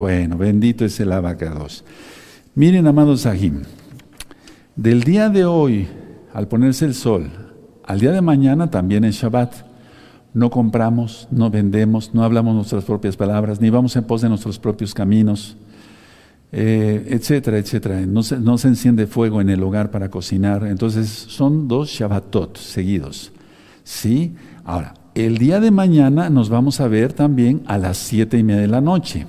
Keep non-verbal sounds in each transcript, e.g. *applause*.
Bueno, bendito es el abacados. Miren, amados Sahim, del día de hoy, al ponerse el sol, al día de mañana también es Shabbat. No compramos, no vendemos, no hablamos nuestras propias palabras, ni vamos en pos de nuestros propios caminos, eh, etcétera, etcétera. No se, no se enciende fuego en el hogar para cocinar. Entonces, son dos Shabbatot seguidos. ¿Sí? Ahora, el día de mañana nos vamos a ver también a las siete y media de la noche.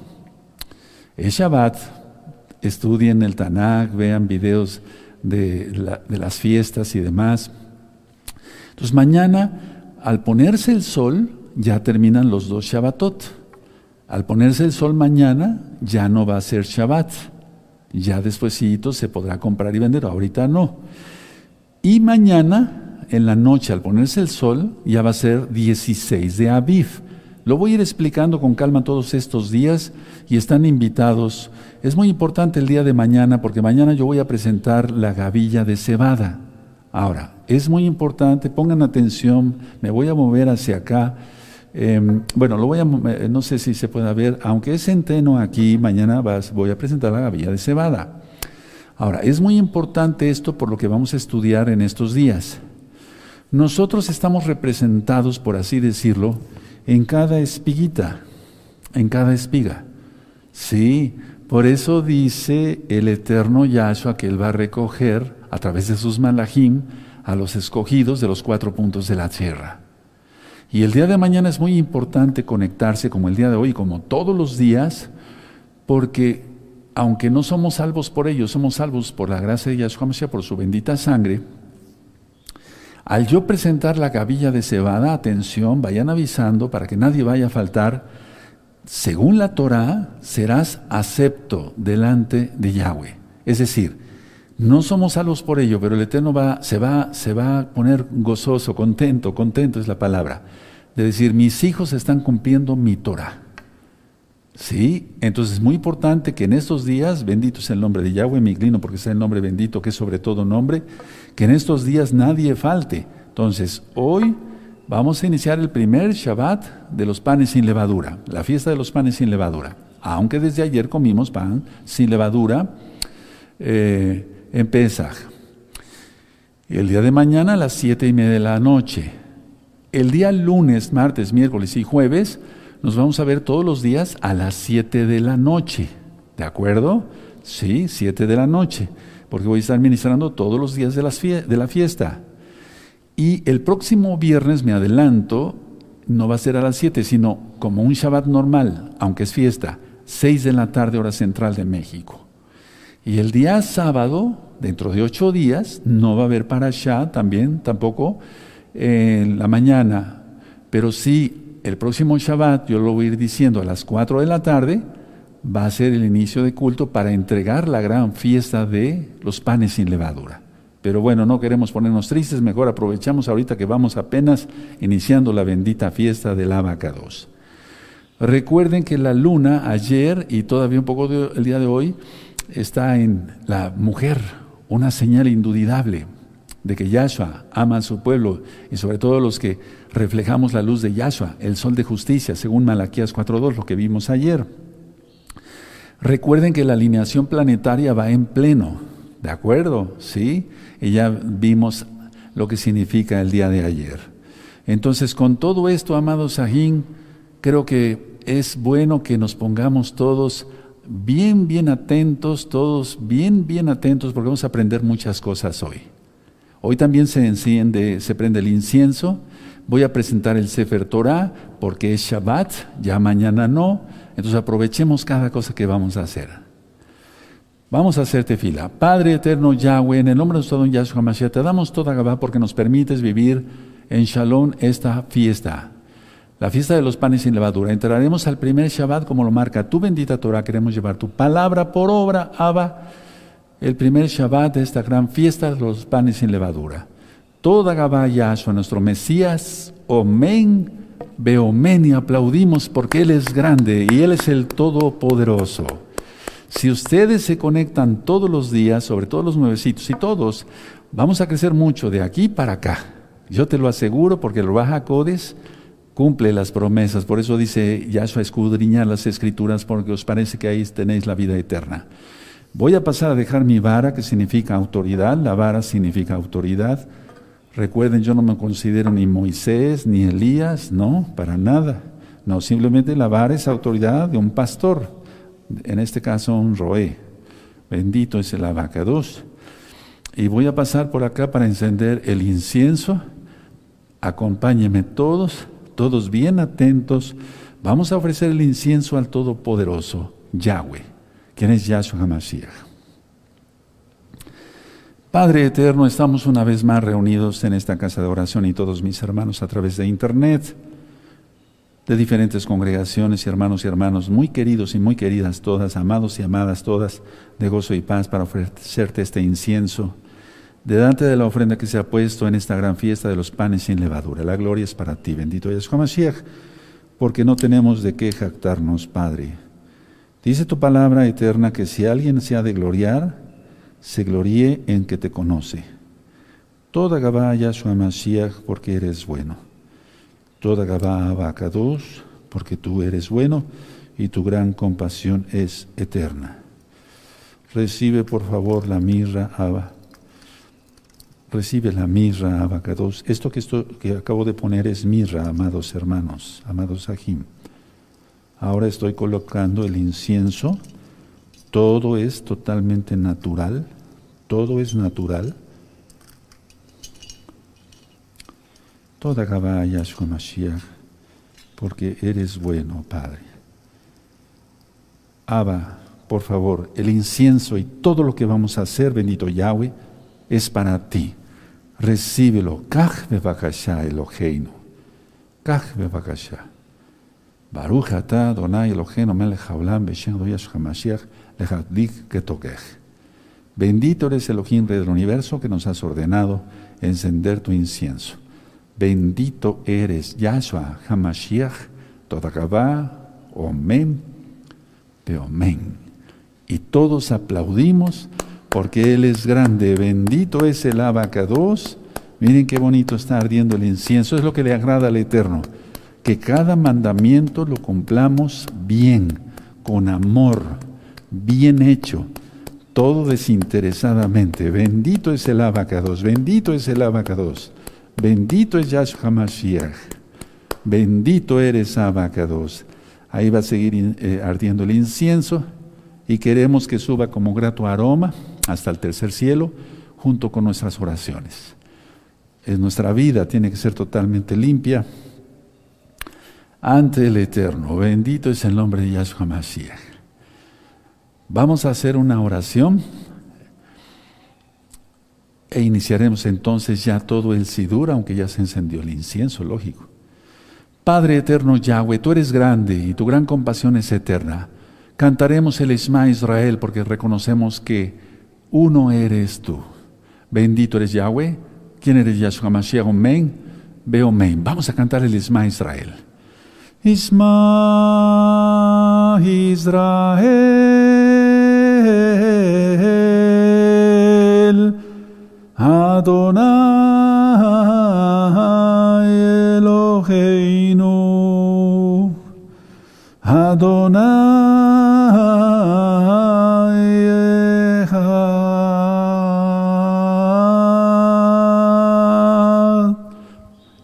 Es Shabbat, estudien el Tanakh, vean videos de, las fiestas y demás. Entonces mañana, al ponerse el sol, ya terminan los dos Shabbatot. Al ponerse el sol mañana, ya no va a ser Shabbat. Ya despuesito se podrá comprar y vender, ahorita no. Y mañana, en la noche, al ponerse el sol, ya va a ser 16 de Aviv. Lo voy a ir explicando con calma todos estos días y están invitados. Es muy importante el día de mañana porque mañana yo voy a presentar la gavilla de cebada. Ahora, es muy importante, pongan atención, me voy a mover hacia acá. Em, bueno, lo voy a, no sé si se puede ver, aunque es centeno aquí, mañana vas, voy a presentar la gavilla de cebada. Ahora, es muy importante esto por lo que vamos a estudiar en estos días. Nosotros estamos representados, por así decirlo, en cada espiguita, en cada espiga. Sí, por eso dice el eterno Yahshua que él va a recoger a través de sus malajim a los escogidos de los cuatro puntos de la tierra. Y el día de mañana es muy importante conectarse como el día de hoy, como todos los días, porque aunque no somos salvos por ellos, somos salvos por la gracia de Yahshua por su bendita sangre, al yo presentar la gavilla de cebada, atención, vayan avisando para que nadie vaya a faltar, según la Torah, serás acepto delante de Yahweh. Es decir, no somos salvos por ello, pero el Eterno va, se, va, se va a poner gozoso, contento, contento es la palabra, de decir, mis hijos están cumpliendo mi Torah. Sí, entonces es muy importante que en estos días, bendito sea el nombre de Yahweh, me inclino porque es el nombre bendito que es sobre todo nombre, que en estos días nadie falte. Entonces, hoy vamos a iniciar el primer Shabbat de los panes sin levadura, la fiesta de los panes sin levadura. Aunque desde ayer comimos pan sin levadura eh, en Pesach. El día de mañana a las siete y media de la noche. El día lunes, martes, miércoles y jueves nos vamos a ver todos los días a las 7 de la noche. ¿De acuerdo? Sí, 7 de la noche. Porque voy a estar ministrando todos los días de, la fiesta. Y el próximo viernes, me adelanto, no va a ser a las 7, sino como un Shabbat normal, aunque es fiesta, 6 de la tarde, hora central de México. Y el día sábado, dentro de ocho días, no va a haber para allá también, tampoco en la mañana, pero sí el próximo Shabbat, yo lo voy a ir diciendo a las 4 de la tarde, va a ser el inicio de culto para entregar la gran fiesta de los panes sin levadura. Pero bueno, no queremos ponernos tristes, mejor aprovechamos ahorita que vamos apenas iniciando la bendita fiesta del Abacados. Recuerden que la luna ayer y todavía un poco el día de hoy está en la mujer, una señal indudable de que Yahshua ama a su pueblo y sobre todo los que reflejamos la luz de Yahshua, el sol de justicia, según Malaquías 4.2, lo que vimos ayer. Recuerden que la alineación planetaria va en pleno, ¿de acuerdo? Sí, y ya vimos lo que significa el día de ayer. Entonces, con todo esto, amados Sahin, creo que es bueno que nos pongamos todos bien, bien atentos, todos bien, bien atentos, porque vamos a aprender muchas cosas hoy. Hoy también se enciende, se prende el incienso. Voy a presentar el Sefer Torah porque es Shabbat, ya mañana no. Entonces aprovechemos cada cosa que vamos a hacer. Vamos a hacerte fila. Padre eterno Yahweh, en el nombre de nuestro don Yahshua Mashiach, te damos toda Gabá porque nos permites vivir en Shalom esta fiesta. La fiesta de los panes sin levadura. Entraremos al primer Shabbat como lo marca tu bendita Torah. Queremos llevar tu palabra por obra, Abba el primer Shabbat de esta gran fiesta de los panes sin levadura. Toda Gabá Yahshua, nuestro Mesías, Omen, Beomen, y aplaudimos porque Él es grande y Él es el Todopoderoso. Si ustedes se conectan todos los días, sobre todos los nuevecitos y todos, vamos a crecer mucho de aquí para acá. Yo te lo aseguro porque el Baja Codes cumple las promesas. Por eso dice Yahshua, escudriñar las escrituras porque os parece que ahí tenéis la vida eterna. Voy a pasar a dejar mi vara, que significa autoridad. La vara significa autoridad. Recuerden, yo no me considero ni Moisés ni Elías, no, para nada. No, simplemente la vara es autoridad de un pastor, en este caso un roé. Bendito es el abacados. Y voy a pasar por acá para encender el incienso. Acompáñenme todos todos bien atentos, vamos a ofrecer el incienso al Todopoderoso, Yahweh, quien es Yahshua HaMashiach. Padre eterno, estamos una vez más reunidos en esta casa de oración y todos mis hermanos a través de internet, de diferentes congregaciones y hermanos y hermanos muy queridos y muy queridas todas, amados y amadas todas, de gozo y paz para ofrecerte este incienso delante de la ofrenda que se ha puesto en esta gran fiesta de los panes sin levadura. La gloria es para ti, bendito Yahshua Mashiach, porque no tenemos de qué jactarnos, Padre. Dice tu palabra eterna que si alguien se ha de gloriar, se gloríe en que te conoce. Toda Gabá Yahshua Mashiach, porque eres bueno. Toda Gabá Abacados, porque tú eres bueno y tu gran compasión es eterna. Recibe por favor la mirra, Abba recibe la mirra, abacados. Esto que, esto que acabo de poner es mirra, amados hermanos, amados ajim. Ahora estoy colocando el incienso. Todo es totalmente natural. Todo es natural. Toda Gabá Yahshua Mashiach, porque eres bueno, Padre. Abba, por favor, el incienso y todo lo que vamos a hacer, bendito Yahweh, es para ti recíbelo. Kach bevakasha Eloheinu. Kach bevakasha. Baruch ata Adonai Eloheinu melech haolam hamashiach lechadik ketokech. Bendito eres Elohim del universo que nos has ordenado encender tu incienso. Bendito eres Yahshua Hamashiach, Todakabá, Omen, Omen. Y todos aplaudimos porque Él es grande. Bendito es el abacados. Miren qué bonito está ardiendo el incienso. Es lo que le agrada al Eterno. Que cada mandamiento lo cumplamos bien, con amor, bien hecho, todo desinteresadamente. Bendito es el abacados. Bendito es el abacados. Bendito es Yahshua HaMashiach. Bendito eres abacados. Ahí va a seguir eh, ardiendo el incienso y queremos que suba como grato aroma hasta el tercer cielo junto con nuestras oraciones. En nuestra vida tiene que ser totalmente limpia ante el Eterno. Bendito es el nombre de Yahshua Mashiach. Vamos a hacer una oración e iniciaremos entonces ya todo el sidur, aunque ya se encendió el incienso, lógico. Padre eterno Yahweh, tú eres grande y tu gran compasión es eterna. Cantaremos el Isma Israel porque reconocemos que uno eres tú. Bendito eres Yahweh. ¿Quién eres Yahshua Mashiach? Omen. Ve Omen. Vamos a cantar el Isma Israel. Isma Israel. Adonai Eloheinu. Adonai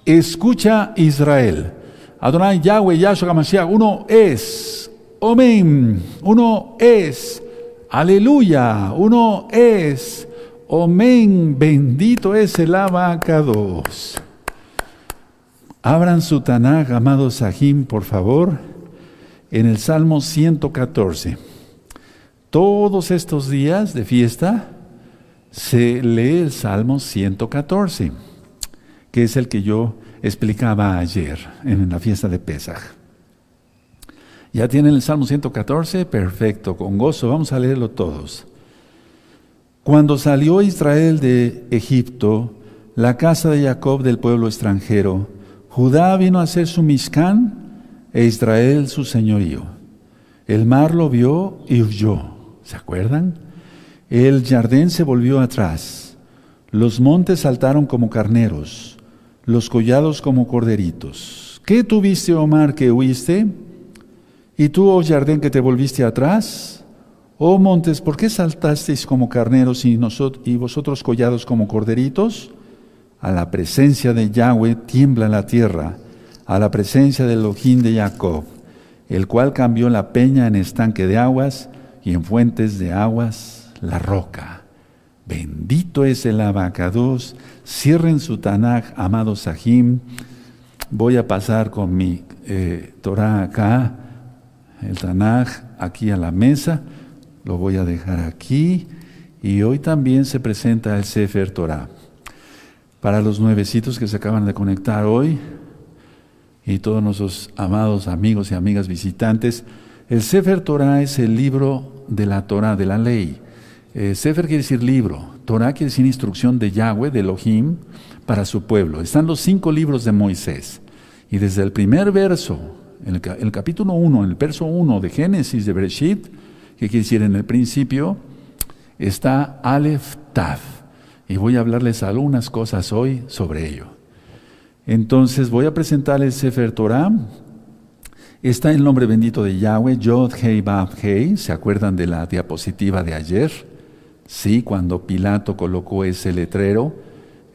Escucha Israel. Adonai Yahweh Yahshua Mashiach, uno es. Omen. Uno es. Aleluya. Uno es. Omen. Bendito es el abacados. Abran su Tanaj, amados Sahim, por favor, en el Salmo 114. Todos estos días de fiesta se lee el Salmo 114 que es el que yo explicaba ayer en la fiesta de Pesaj. ¿Ya tienen el Salmo 114? Perfecto, con gozo, vamos a leerlo todos. Cuando salió Israel de Egipto, la casa de Jacob del pueblo extranjero, Judá vino a ser su Mishkan e Israel su señorío. El mar lo vio y huyó. ¿Se acuerdan? El jardín se volvió atrás. Los montes saltaron como carneros los collados como corderitos. ¿Qué tuviste, Omar, que huiste? ¿Y tú, oh jardín, que te volviste atrás? Oh montes, ¿por qué saltasteis como carneros y, vosotros collados como corderitos? A la presencia de Yahweh tiembla la tierra, a la presencia del Elohim de Jacob, el cual cambió la peña en estanque de aguas y en fuentes de aguas la roca. Bendito es el abacados. Cierren su Tanaj, amado Sahim. Voy a pasar con mi eh, Torah acá, el Tanaj aquí a la mesa. Lo voy a dejar aquí. Y hoy también se presenta el Sefer Torah. Para los nuevecitos que se acaban de conectar hoy y todos nuestros amados amigos y amigas visitantes, el Sefer Torah es el libro de la Torah, de la ley. Eh, Sefer quiere decir libro, Torah quiere decir instrucción de Yahweh, de Elohim, para su pueblo. Están los cinco libros de Moisés. Y desde el primer verso, en el, capítulo 1, en el verso 1 de Génesis de Bereshit, que quiere decir en el principio, está Aleph Tav. Y voy a hablarles algunas cosas hoy sobre ello. Entonces voy a presentarles Sefer Torah. Está el nombre bendito de Yahweh, Yod Hei Bab Hei. ¿Se acuerdan de la diapositiva de ayer? Sí, cuando Pilato colocó ese letrero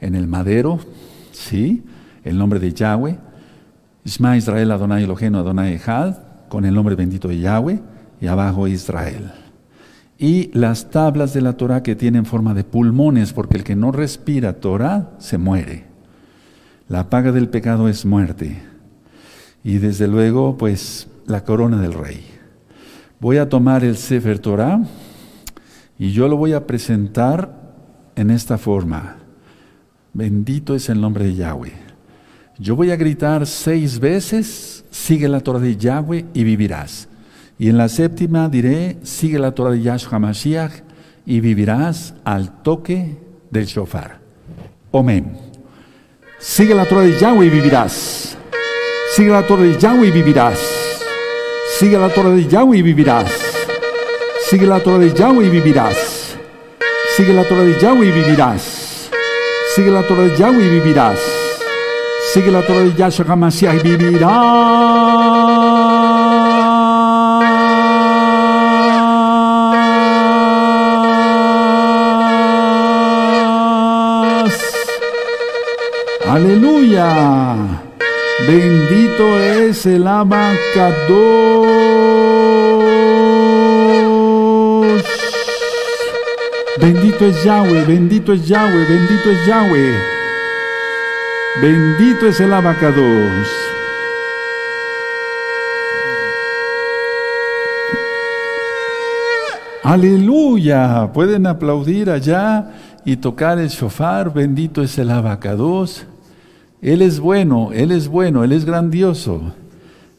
en el madero, sí, el nombre de Yahweh, Isma Israel Adonai Elohenu Adonai Echad, con el nombre bendito de Yahweh, y abajo Israel. Y las tablas de la Torah que tienen forma de pulmones, porque el que no respira Torah se muere. La paga del pecado es muerte. Y desde luego, pues, la corona del rey. Voy a tomar el Sefer Torah y yo lo voy a presentar en esta forma. Bendito es el nombre de Yahweh. Yo voy a gritar seis veces, sigue la Torah de Yahweh y vivirás. Y en la séptima diré, sigue la Torah de Yahshua Mashiach y vivirás al toque del shofar. Amén. Sigue la Torah de Yahweh y vivirás. Sigue la Torah de Yahweh y vivirás. Sigue la Torah de Yahweh y vivirás. Sigue la Torah de Yahweh y vivirás. Sigue la Torah de Yahweh y vivirás. Sigue la Torah de Yahweh y vivirás. Sigue la Torah de Yahshua Hamashiach y vivirás. Aleluya. Bendito es el abacador. Bendito es Yahweh, bendito es Yahweh, bendito es Yahweh. Bendito es el abacados. Aleluya. Pueden aplaudir allá y tocar el shofar. Bendito es el abacados. Él es bueno, Él es bueno, Él es grandioso.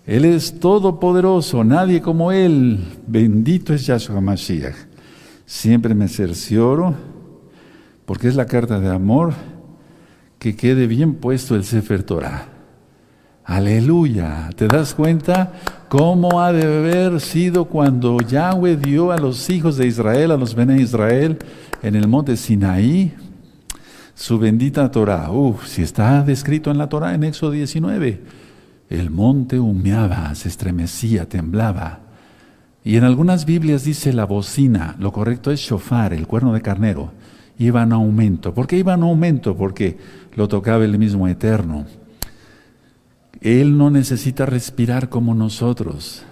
Él es todopoderoso, nadie como Él. Bendito es Yahshua Mashiach. Siempre me cercioro, porque es la carta de amor, que quede bien puesto el Sefer Torah. Aleluya. ¿Te das cuenta cómo ha de haber sido cuando Yahweh dio a los hijos de Israel, a los Bene Israel, en el monte Sinaí, su bendita Torah? Uf, si está descrito en la Torah en Éxodo 19, el monte humeaba, se estremecía, temblaba. Y en algunas Biblias dice la bocina, lo correcto es shofar, el cuerno de carnero, iba en aumento. ¿Por qué iba en aumento? Porque lo tocaba el mismo Eterno. Él no necesita respirar como nosotros.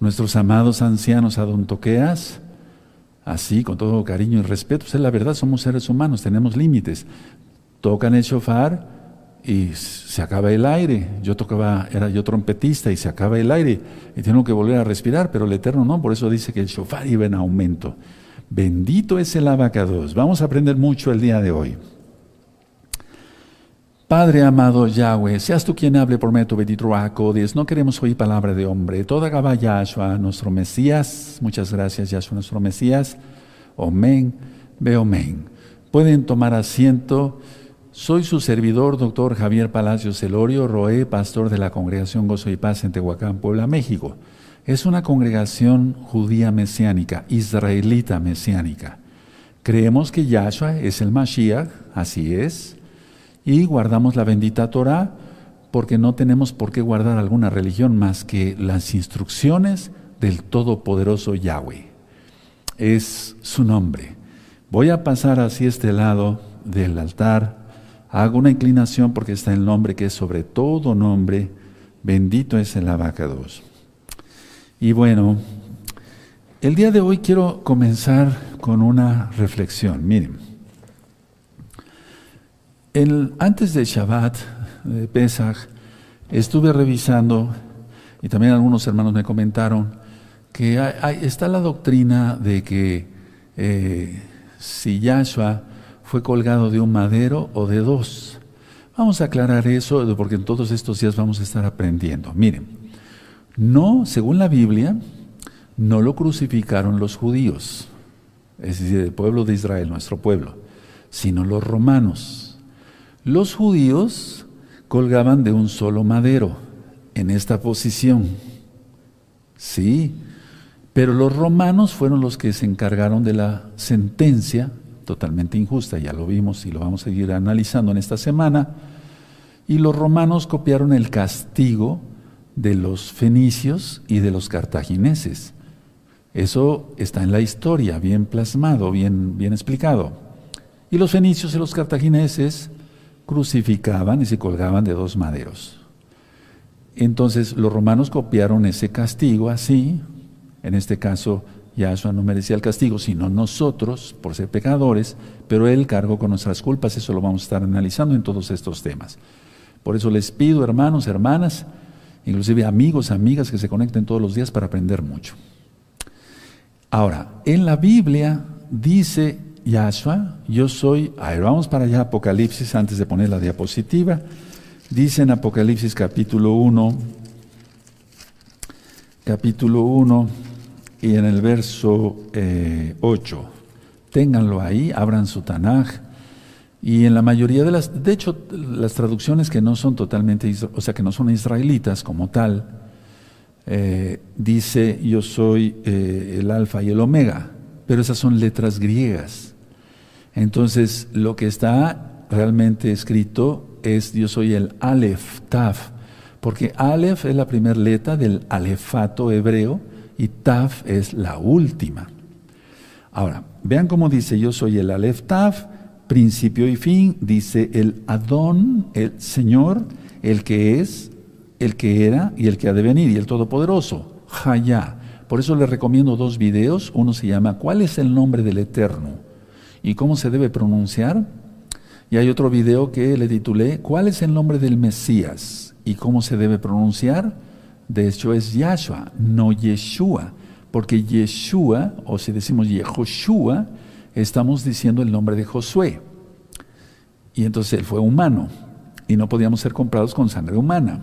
Nuestros amados ancianos adontoqueas, así, con todo cariño y respeto, pues es la verdad, somos seres humanos, tenemos límites. Tocan el shofar y se acaba el aire. Yo tocaba, era yo trompetista y se acaba el aire y tengo que volver a respirar, pero el Eterno no, por eso dice que el shofar iba en aumento. Bendito es el abacados. Vamos a aprender mucho el día de hoy. Padre amado Yahweh, seas tú quien hable por medio de tu bendito No queremos oír palabra de hombre. Toda Gaba Yahshua, nuestro Mesías. Muchas gracias, Yahshua, nuestro Mesías. Amén. Ve amén. Pueden tomar asiento. Soy su servidor, doctor Javier Palacios Celorio, Roé, pastor de la Congregación Gozo y Paz en Tehuacán, Puebla, México. Es una congregación judía mesiánica, israelita mesiánica. Creemos que Yahshua es el Mashiach, así es, y guardamos la bendita Torah, porque no tenemos por qué guardar alguna religión más que las instrucciones del Todopoderoso Yahweh. Es su nombre. Voy a pasar hacia este lado del altar. Hago una inclinación porque está el nombre que es sobre todo nombre. Bendito es el abacados. Y bueno, el día de hoy quiero comenzar con una reflexión. Miren, el, antes de Shabbat, de Pesach, estuve revisando, y también algunos hermanos me comentaron, que está la doctrina de que eh, si Yahshua fue colgado de un madero o de dos. Vamos a aclarar eso porque en todos estos días vamos a estar aprendiendo. Miren, no, según la Biblia, no lo crucificaron los judíos, es decir, el pueblo de Israel, nuestro pueblo, sino los romanos. Los judíos colgaban de un solo madero en esta posición. Sí, pero los romanos fueron los que se encargaron de la sentencia, totalmente injusta, ya lo vimos y lo vamos a seguir analizando en esta semana, y los romanos copiaron el castigo de los fenicios y de los cartagineses. Eso está en la historia, bien plasmado, bien, bien explicado. Y los fenicios y los cartagineses crucificaban y se colgaban de dos maderos. Entonces los romanos copiaron ese castigo así, en este caso, Yahshua no merecía el castigo, sino nosotros por ser pecadores, pero Él cargó con nuestras culpas, eso lo vamos a estar analizando en todos estos temas. Por eso les pido, hermanos, hermanas, inclusive amigos, amigas que se conecten todos los días para aprender mucho. Ahora, en la Biblia dice Yahshua, yo soy, a ver, vamos para allá, Apocalipsis, antes de poner la diapositiva, dice en Apocalipsis capítulo 1, capítulo 1, y en el verso 8. Eh, Ténganlo ahí, abran su Tanaj. Y en la mayoría de las, de hecho, las traducciones que no son totalmente, o sea, que no son israelitas como tal, eh, dice yo soy eh, el alfa y el omega, pero esas son letras griegas. Entonces, lo que está realmente escrito es yo soy el Aleph, Taf, porque Aleph es la primera letra del alefato hebreo, y Taf es la última. Ahora, vean cómo dice, yo soy el Aleph Taf, principio y fin, dice el Adón, el Señor, el que es, el que era y el que ha de venir, y el Todopoderoso, Jaya. Por eso les recomiendo dos videos, uno se llama ¿Cuál es el nombre del Eterno? Y cómo se debe pronunciar. Y hay otro video que le titulé ¿Cuál es el nombre del Mesías? y cómo se debe pronunciar. De hecho es Yahshua, no Yeshua, porque Yeshua, o si decimos Yehoshua, estamos diciendo el nombre de Josué. Y entonces él fue humano y no podíamos ser comprados con sangre humana.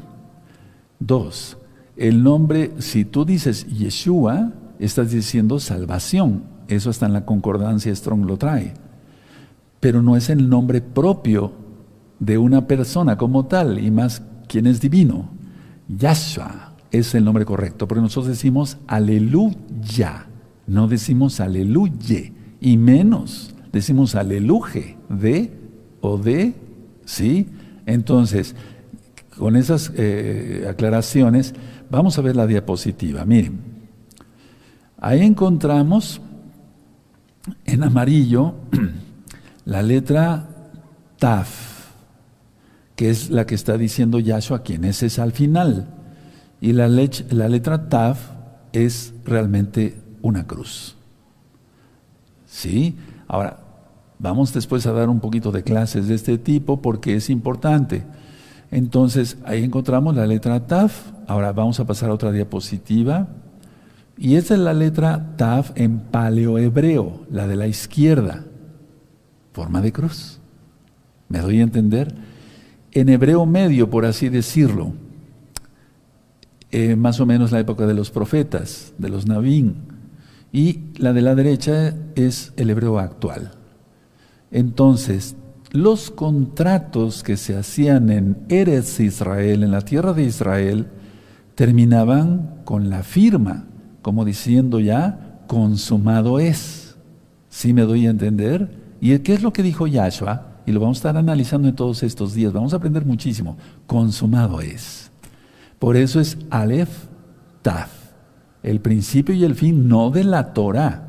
Dos, el nombre, si tú dices Yeshua, estás diciendo salvación. Eso está en la concordancia, Strong lo trae. Pero no es el nombre propio de una persona como tal, y más quien es divino. Yahshua, es el nombre correcto, porque nosotros decimos aleluya, no decimos aleluye, y menos decimos aleluje, de o de, ¿sí? Entonces, con esas eh, aclaraciones, vamos a ver la diapositiva. Miren, ahí encontramos en amarillo *clears throat* la letra Taf, que es la que está diciendo Yahshua, quien es, es al final. Y la, la letra Tav es realmente una cruz. ¿Sí? Ahora, vamos después a dar un poquito de clases de este tipo porque es importante. Entonces, ahí encontramos la letra Tav. Ahora vamos a pasar a otra diapositiva. Y esta es la letra Tav en paleohebreo, la de la izquierda. Forma de cruz. ¿Me doy a entender? En hebreo medio, por así decirlo. Eh, más o menos la época de los profetas, de los Navín, y la de la derecha es el hebreo actual. Entonces, los contratos que se hacían en Eretz Israel, en la tierra de Israel, terminaban con la firma, como diciendo ya, consumado es. ¿Sí me doy a entender? ¿Y qué es lo que dijo Yahshua? y lo vamos a estar analizando en todos estos días. Vamos a aprender muchísimo. Consumado es. Por eso es Aleph Taf. El principio y el fin no de la Torah,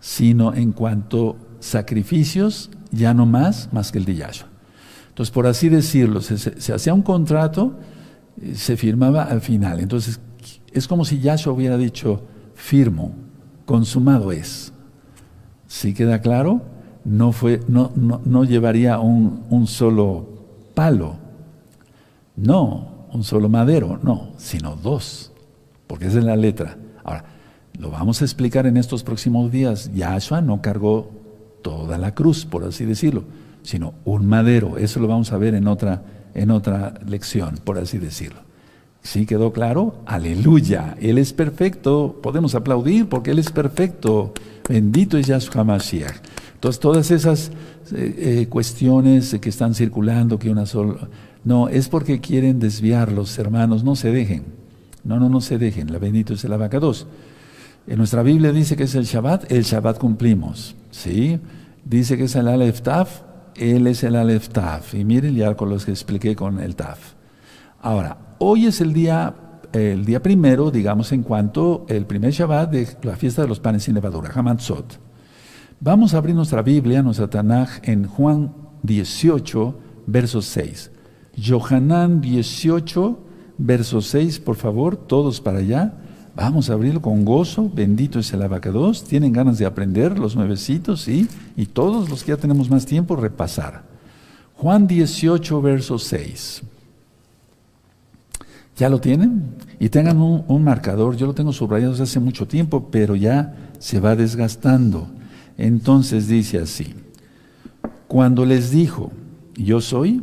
sino en cuanto sacrificios, ya no más, más que el de Yahshua. Entonces, por así decirlo, se, hacía un contrato, eh, se firmaba al final. Entonces, es como si Yahshua hubiera dicho, firmo, consumado es. ¿Sí queda claro? No, llevaría un, un solo palo, no, un solo madero, no, sino dos, porque esa es la letra. Ahora, lo vamos a explicar en estos próximos días. Yahshua no cargó toda la cruz, por así decirlo, sino un madero. Eso lo vamos a ver en otra, en otra lección, por así decirlo. ¿Sí quedó claro? Aleluya. Él es perfecto. Podemos aplaudir porque Él es perfecto. Bendito es Yahshua Mashiach. Entonces, todas esas eh, eh, cuestiones que están circulando, que una sola. No, es porque quieren desviar los hermanos. No se dejen. No, no, no se dejen. La bendito es el abacados. En nuestra Biblia dice que es el Shabbat, el Shabbat cumplimos. ¿Sí? Dice que es el Aleph Taf, él es el Aleph Taf. Y miren ya con los que expliqué con el Taf. Ahora, hoy es el día, el día primero, digamos, en cuanto el primer Shabbat de la fiesta de los panes sin levadura, Hamatzot. Vamos a abrir nuestra Biblia, nuestra Tanaj, en Juan 18, verso 6. Johanán 18, verso 6, por favor, todos para allá. Vamos a abrirlo con gozo. Bendito es el abacados. Tienen ganas de aprender los nuevecitos, ¿sí? Y todos los que ya tenemos más tiempo, repasar. Juan 18, verso 6. ¿Ya lo tienen? Y tengan un, marcador. Yo lo tengo subrayado desde hace mucho tiempo, pero ya se va desgastando. Entonces dice así. Cuando les dijo, yo soy,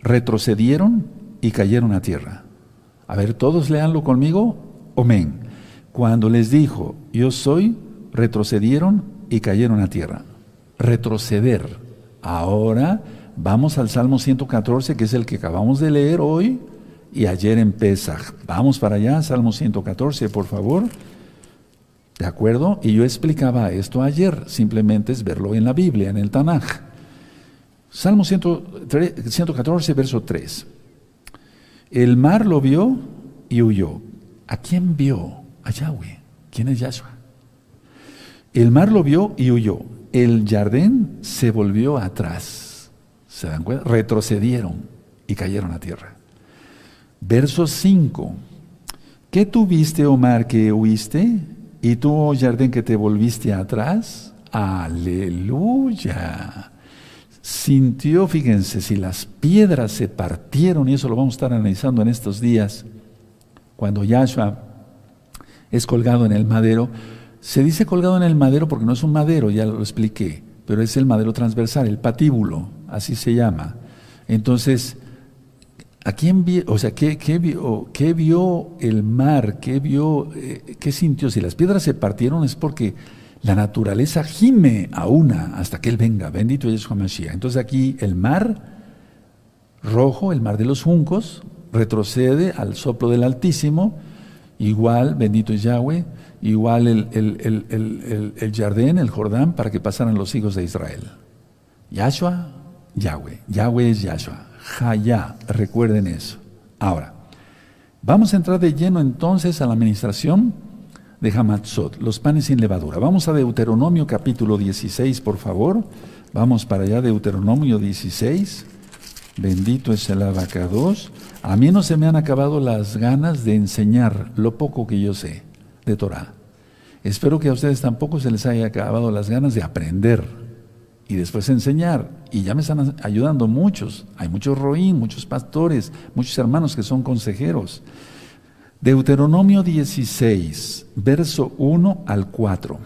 retrocedieron y cayeron a tierra. A ver, todos leanlo conmigo. Amén. Cuando les dijo, yo soy, retrocedieron y cayeron a tierra. Retroceder. Ahora vamos al Salmo 114, que es el que acabamos de leer hoy y ayer en Pesach. Vamos para allá, Salmo 114, por favor. ¿De acuerdo? Y yo explicaba esto ayer, simplemente es verlo en la Biblia, en el Tanaj. Salmo 114, verso 3. El mar lo vio y huyó. ¿A quién vio? A Yahweh. ¿Quién es Yahshua? El mar lo vio y huyó. El jardín se volvió atrás. ¿Se dan cuenta? Retrocedieron y cayeron a tierra. Verso 5. ¿Qué tuviste, Omar, que huiste? ¿Y tú, oh jardín, que te volviste atrás? Aleluya. Sintió, fíjense, si las piedras se partieron, y eso lo vamos a estar analizando en estos días, cuando Yahshua es colgado en el madero, se dice colgado en el madero porque no es un madero, ya lo expliqué, pero es el madero transversal, el patíbulo, así se llama. Entonces, ¿A quién o sea, qué, qué, vio, qué vio el mar? ¿Qué vio, eh, qué sintió? Si las piedras se partieron es porque la naturaleza gime a una hasta que Él venga. Bendito es Mashiach. Entonces aquí el mar rojo, el mar de los juncos, retrocede al soplo del Altísimo. Igual, bendito es Yahweh, igual el, el, el, el Jardín, el Jordán, para que pasaran los hijos de Israel. Yahshua, Yahweh. Yahweh es Yahshua. Jaya, recuerden eso. Ahora, vamos a entrar de lleno entonces a la administración de Hamatzot, los panes sin levadura. Vamos a Deuteronomio capítulo 16, por favor. Vamos para allá, Deuteronomio 16. Bendito es el abacados. A mí no se me han acabado las ganas de enseñar lo poco que yo sé de Torah. Espero que a ustedes tampoco se les haya acabado las ganas de aprender y después enseñar. Y ya me están ayudando muchos. Hay muchos roín, muchos pastores, muchos hermanos que son consejeros. Deuteronomio 16, verso 1 al 4.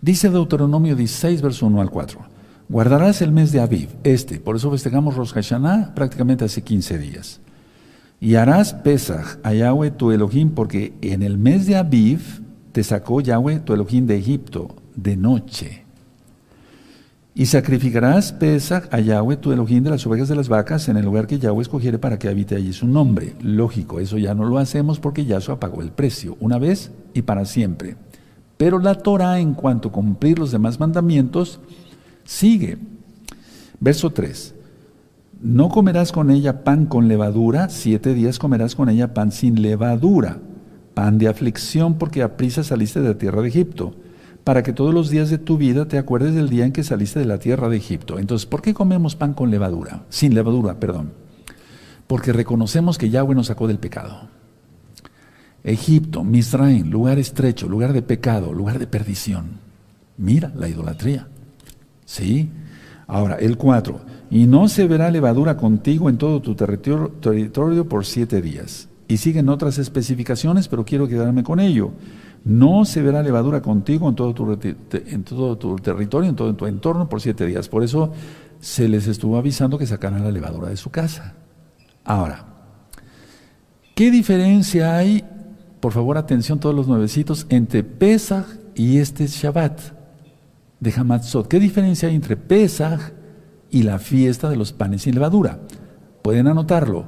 Dice Deuteronomio 16, verso 1 al 4. Guardarás el mes de Aviv, este, por eso festejamos Rosh Hashanah prácticamente hace 15 días. Y harás Pesach a Yahweh tu Elohim, porque en el mes de Aviv te sacó Yahweh tu Elohim de Egipto de noche. Y sacrificarás Pesach a Yahweh, tu Elohim, de las ovejas de las vacas, en el lugar que Yahweh escogiere para que habite allí su nombre. Lógico, eso ya no lo hacemos porque Yahshua pagó el precio, una vez y para siempre. Pero la Torah, en cuanto a cumplir los demás mandamientos, Sigue. Verso 3. No comerás con ella pan con levadura, siete días comerás con ella pan sin levadura, pan de aflicción porque a prisa saliste de la tierra de Egipto, para que todos los días de tu vida te acuerdes del día en que saliste de la tierra de Egipto. Entonces, ¿por qué comemos pan con levadura? Sin levadura, perdón. Porque reconocemos que Yahweh nos sacó del pecado. Egipto, Misraim, lugar estrecho, lugar de pecado, lugar de perdición. Mira la idolatría. ¿Sí? Ahora, el 4 y no se verá levadura contigo en todo tu territorio, por siete días. Y siguen otras especificaciones, pero quiero quedarme con ello. No se verá levadura contigo en todo tu, territorio, en todo tu entorno por siete días. Por eso se les estuvo avisando que sacaran la levadura de su casa. Ahora, ¿qué diferencia hay, por favor atención todos los nuevecitos, entre Pesach y este Shabbat de Hamatzot? ¿Qué diferencia hay entre Pesach y la fiesta de los panes sin levadura. Pueden anotarlo.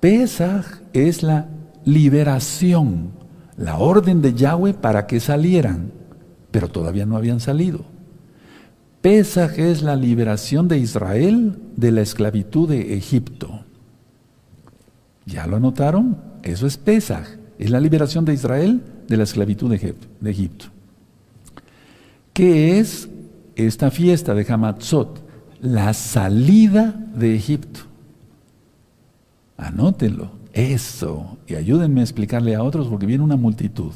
Pesaj es la liberación, la orden de Yahweh para que salieran, pero todavía no habían salido. Pesaj es la liberación de Israel de la esclavitud de Egipto. ¿Ya lo anotaron? Eso es Pesaj, es la liberación de Israel de la esclavitud de Egipto. ¿Qué es esta fiesta de Hamatzot? la salida de Egipto. Anótenlo, eso, y ayúdenme a explicarle a otros porque viene una multitud.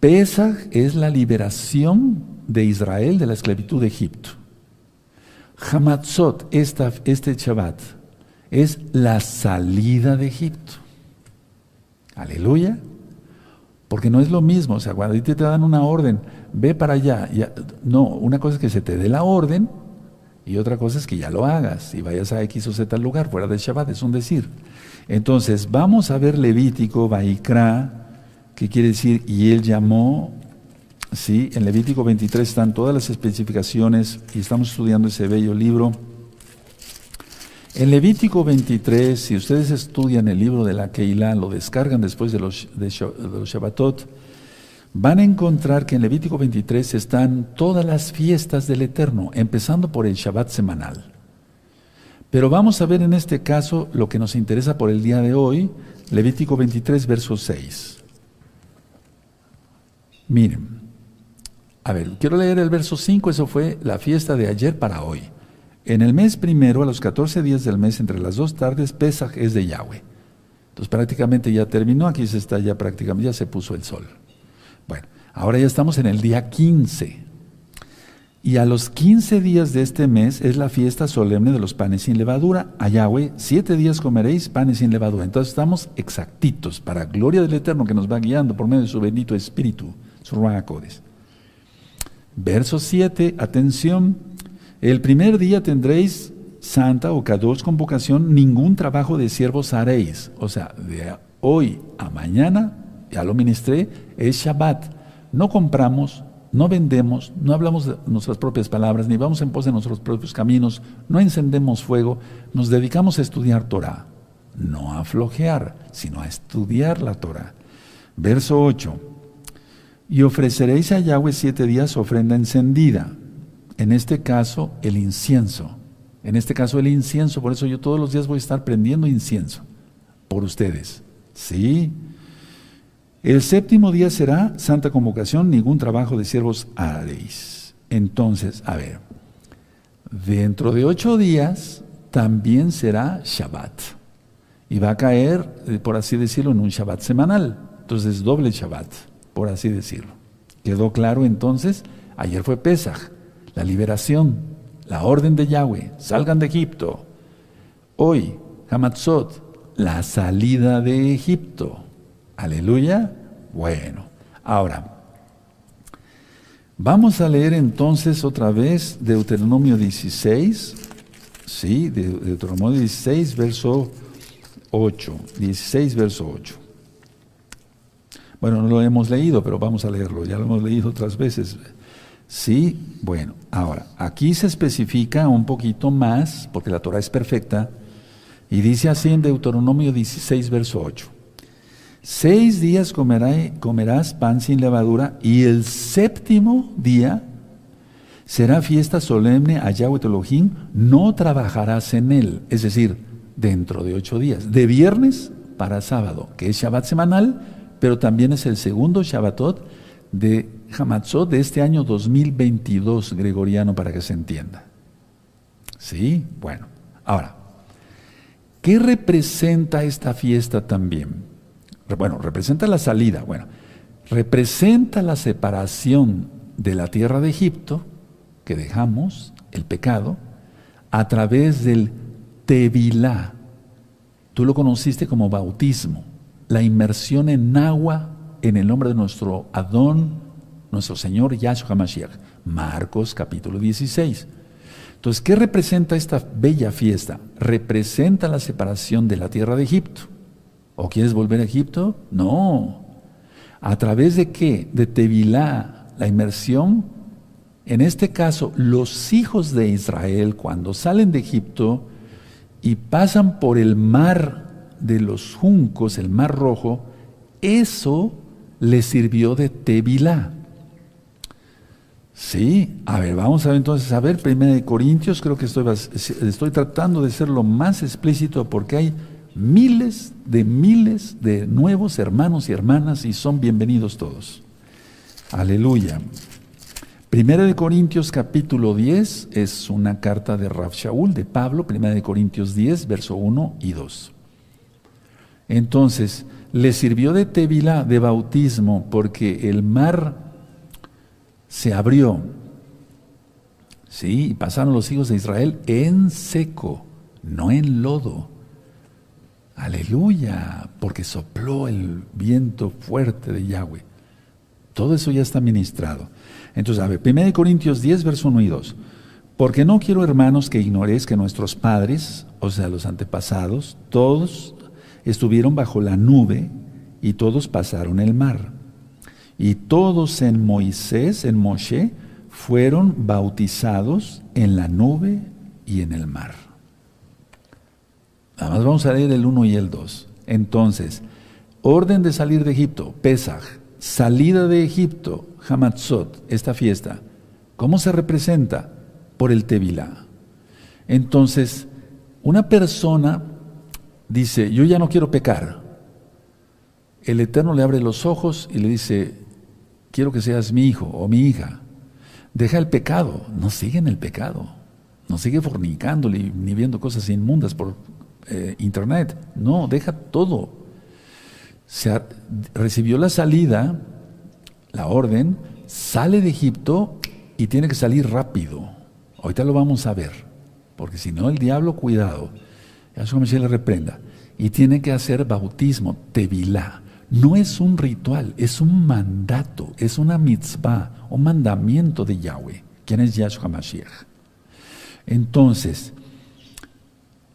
Pesach es la liberación de Israel de la esclavitud de Egipto. Hamatzot, esta, este Shabbat, es la salida de Egipto. Aleluya. Porque no es lo mismo, o sea, cuando te dan una orden, ve para allá. no, una cosa es que se te dé la orden y otra cosa es que ya lo hagas y vayas a X o Z lugar, fuera del Shabbat, es un decir. Entonces, vamos a ver Levítico, Baikra, que quiere decir, y él llamó, sí, en Levítico 23 están todas las especificaciones y estamos estudiando ese bello libro. En Levítico 23, si ustedes estudian el libro de la Keilah, lo descargan después de los, de los Shabbatot, van a encontrar que en Levítico 23 están todas las fiestas del Eterno, empezando por el Shabbat semanal. Pero vamos a ver en este caso lo que nos interesa por el día de hoy, Levítico 23, verso 6. Miren, a ver, quiero leer el verso 5, eso fue la fiesta de ayer para hoy. En el mes primero, a los 14 días del mes, entre las dos tardes, Pesach es de Yahweh. Entonces prácticamente ya terminó, aquí se está ya prácticamente, ya se puso el sol. Bueno, ahora ya estamos en el día 15. Y a los 15 días de este mes es la fiesta solemne de los panes sin levadura. A Yahweh, siete días comeréis panes sin levadura. Entonces estamos exactitos para gloria del Eterno que nos va guiando por medio de su bendito Espíritu, su Ruacodes. Verso 7, atención. El primer día tendréis santa o kadosh convocación, ningún trabajo de siervos haréis. O sea, de hoy a mañana ya lo ministré, es Shabbat. No compramos, no vendemos, no hablamos de nuestras propias palabras, ni vamos en pos de nuestros propios caminos, no encendemos fuego, nos dedicamos a estudiar Torah. No a flojear, sino a estudiar la Torah. Verso 8. Y ofreceréis a Yahweh siete días ofrenda encendida. En este caso, el incienso. En este caso, el incienso. Por eso yo todos los días voy a estar prendiendo incienso. Por ustedes. ¿Sí? El séptimo día será santa convocación, ningún trabajo de siervos haréis. Entonces, a ver, dentro de ocho días también será Shabbat. Y va a caer, eh, por así decirlo, en un Shabbat semanal. Entonces, doble Shabbat, por así decirlo. ¿Quedó claro entonces? Ayer fue Pesach, la liberación, la orden de Yahweh, salgan de Egipto. Hoy, Hamatzot, la salida de Egipto. Aleluya. Bueno, ahora, vamos a leer entonces otra vez Deuteronomio 16, sí, Deuteronomio 16, verso 8, 16, verso 8. Bueno, no lo hemos leído, pero vamos a leerlo, ya lo hemos leído otras veces. Sí, bueno, ahora, aquí se especifica un poquito más, porque la Torah es perfecta, y dice así en Deuteronomio 16, verso 8. Seis días comerás pan sin levadura y el séptimo día será fiesta solemne a Yahweh Elohim, no trabajarás en él, es decir, dentro de ocho días, de viernes para sábado, que es Shabbat semanal, pero también es el segundo Shabbatot de Hamatzot de este año 2022 gregoriano para que se entienda. ¿Sí? Bueno, ahora, ¿qué representa esta fiesta también? Bueno, representa la salida, bueno, representa la separación de la tierra de Egipto, que dejamos, el pecado, a través del Tevilá. Tú lo conociste como bautismo, la inmersión en agua en el nombre de nuestro Adón, nuestro Señor Yahshua Mashiach. Marcos capítulo 16. Entonces, ¿qué representa esta bella fiesta? Representa la separación de la tierra de Egipto. ¿O quieres volver a Egipto? No. ¿A través de qué? De Tevilá, la inmersión. En este caso, los hijos de Israel, cuando salen de Egipto y pasan por el mar de los juncos, el mar rojo, eso les sirvió de Tevilá. Sí, a ver, vamos a ver entonces, a ver, Primera de Corintios, creo que estoy, estoy tratando de ser lo más explícito porque hay miles de miles de nuevos hermanos y hermanas y son bienvenidos todos. Aleluya. Primera de Corintios capítulo 10 es una carta de Raf Shaul, de Pablo, Primera de Corintios 10, verso 1 y 2. Entonces, le sirvió de tevila, de bautismo, porque el mar se abrió. Sí, y pasaron los hijos de Israel en seco, no en lodo. Aleluya, porque sopló el viento fuerte de Yahweh. Todo eso ya está ministrado. Entonces, a ver, 1 Corintios 10, verso 1 y 2. Porque no quiero, hermanos, que ignoréis que nuestros padres, o sea, los antepasados, todos estuvieron bajo la nube y todos pasaron el mar. Y todos en Moisés, en Moshe, fueron bautizados en la nube y en el mar. Nada más vamos a leer el 1 y el 2. Entonces, orden de salir de Egipto, Pesach, salida de Egipto, Hamatzot, esta fiesta. ¿Cómo se representa? Por el Tevilá. Entonces, una persona dice, yo ya no quiero pecar. El Eterno le abre los ojos y le dice, quiero que seas mi hijo o mi hija. Deja el pecado, no sigue en el pecado, no sigue fornicando ni viendo cosas inmundas por eh, internet. No, deja todo. Se recibió la salida, la orden, sale de Egipto y tiene que salir rápido. Ahorita lo vamos a ver, porque si no el diablo, cuidado, eso se le reprenda. Y tiene que hacer bautismo, tevilá. No es un ritual, es un mandato, es una mitzvah, un mandamiento de Yahweh, quien es Yahshua Mashiach. Entonces,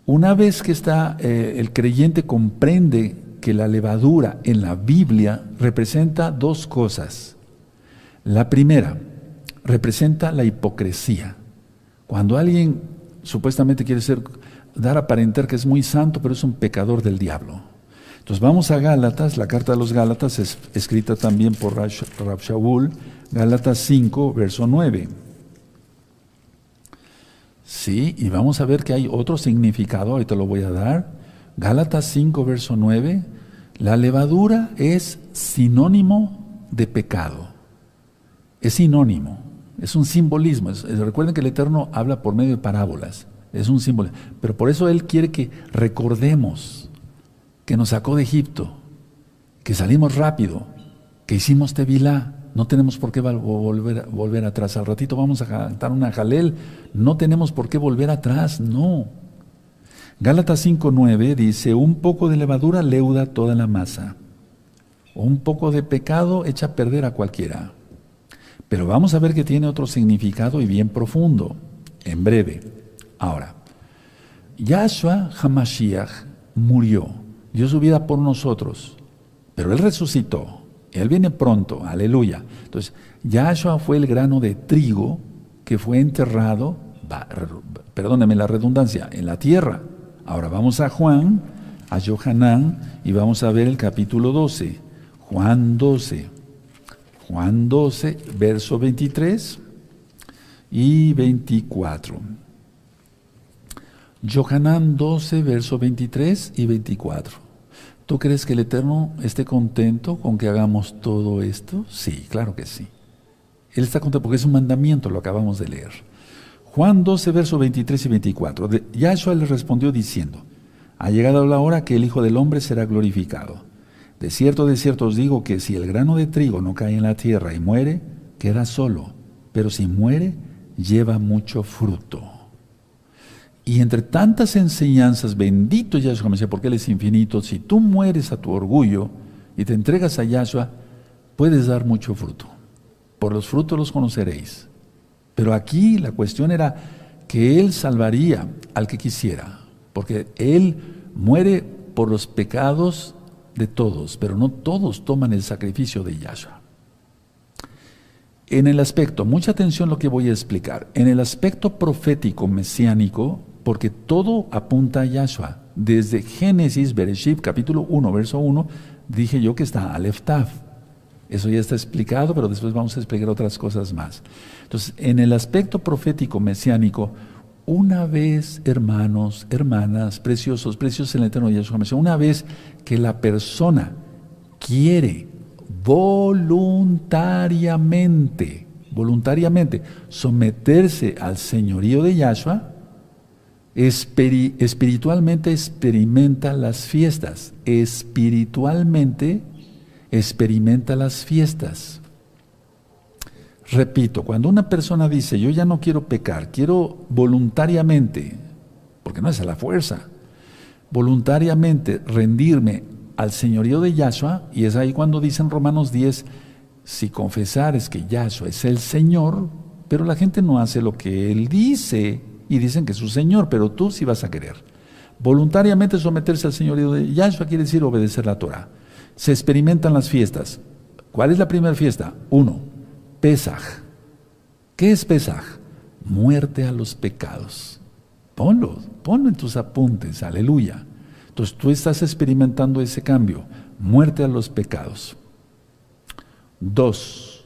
una vez que está eh, el creyente comprende que la levadura en la Biblia representa dos cosas. La primera, representa la hipocresía. Cuando alguien supuestamente quiere ser, dar a aparentar que es muy santo, pero es un pecador del diablo. Entonces vamos a Gálatas, la carta de los Gálatas es escrita también por Rab Shaul, Gálatas 5, verso 9. Sí, y vamos a ver que hay otro significado, ahorita lo voy a dar. Gálatas 5, verso 9. La levadura es sinónimo de pecado. Es sinónimo, es un simbolismo. recuerden que el Eterno habla por medio de parábolas. Es un símbolo. Pero por eso Él quiere que recordemos que nos sacó de Egipto, que salimos rápido, que hicimos Tevilá, no tenemos por qué volver, volver atrás. Al ratito vamos a cantar una jalel. No tenemos por qué volver atrás, no. Gálatas 5.9 dice, un poco de levadura leuda toda la masa. Un poco de pecado echa a perder a cualquiera. Pero vamos a ver que tiene otro significado y bien profundo, en breve. Ahora, Yahshua Hamashiach murió, dio su vida por nosotros, pero Él resucitó. Él viene pronto, aleluya. Entonces, Yahshua fue el grano de trigo que fue enterrado, perdóneme la redundancia, en la tierra. Ahora vamos a Juan, a Johanán, y vamos a ver el capítulo 12. Juan 12. Juan 12, verso 23. y 24. Yohanan 12, verso 23 y 24. ¿Tú crees que el Eterno esté contento con que hagamos todo esto? Sí, claro que sí. Él está contento porque es un mandamiento, lo acabamos de leer. Juan 12, verso 23 y 24. Yahshua le respondió diciendo, ha llegado la hora que el Hijo del Hombre será glorificado. De cierto, de cierto os digo que si el grano de trigo no cae en la tierra y muere, queda solo, pero si muere, lleva mucho fruto. Y entre tantas enseñanzas, bendito Yahshua porque Él es infinito, si tú mueres a tu orgullo y te entregas a Yahshua, puedes dar mucho fruto. Por los frutos los conoceréis. Pero aquí la cuestión era que Él salvaría al que quisiera, porque Él muere por los pecados de todos, pero no todos toman el sacrificio de Yahshua. En el aspecto, mucha atención lo que voy a explicar, en el aspecto profético mesiánico, porque todo apunta a Yahshua. Desde Génesis, Bereshit, capítulo 1, verso 1, dije yo que está Aleph Tav. Eso ya está explicado, pero después vamos a explicar otras cosas más. Entonces, en el aspecto profético mesiánico, una vez, hermanos, hermanas, preciosos, preciosos en el eterno Yahshua una vez que la persona quiere voluntariamente, voluntariamente, someterse al señorío de Yahshua, espiritualmente experimenta las fiestas, espiritualmente experimenta las fiestas. Repito, cuando una persona dice, yo ya no quiero pecar, quiero voluntariamente, porque no es a la fuerza, voluntariamente rendirme al señorío de Yahshua, y es ahí cuando dicen Romanos 10, si confesares que Yahshua es el Señor, pero la gente no hace lo que Él dice, y dicen que es su Señor, pero tú sí vas a querer. Voluntariamente someterse al señorío de Yahshua quiere decir obedecer la Torah. Se experimentan las fiestas. ¿Cuál es la primera fiesta? Uno, Pesaj. ¿Qué es Pesaj? Muerte a los pecados. Ponlo, ponlo en tus apuntes, aleluya. Entonces tú estás experimentando ese cambio, muerte a los pecados. Dos,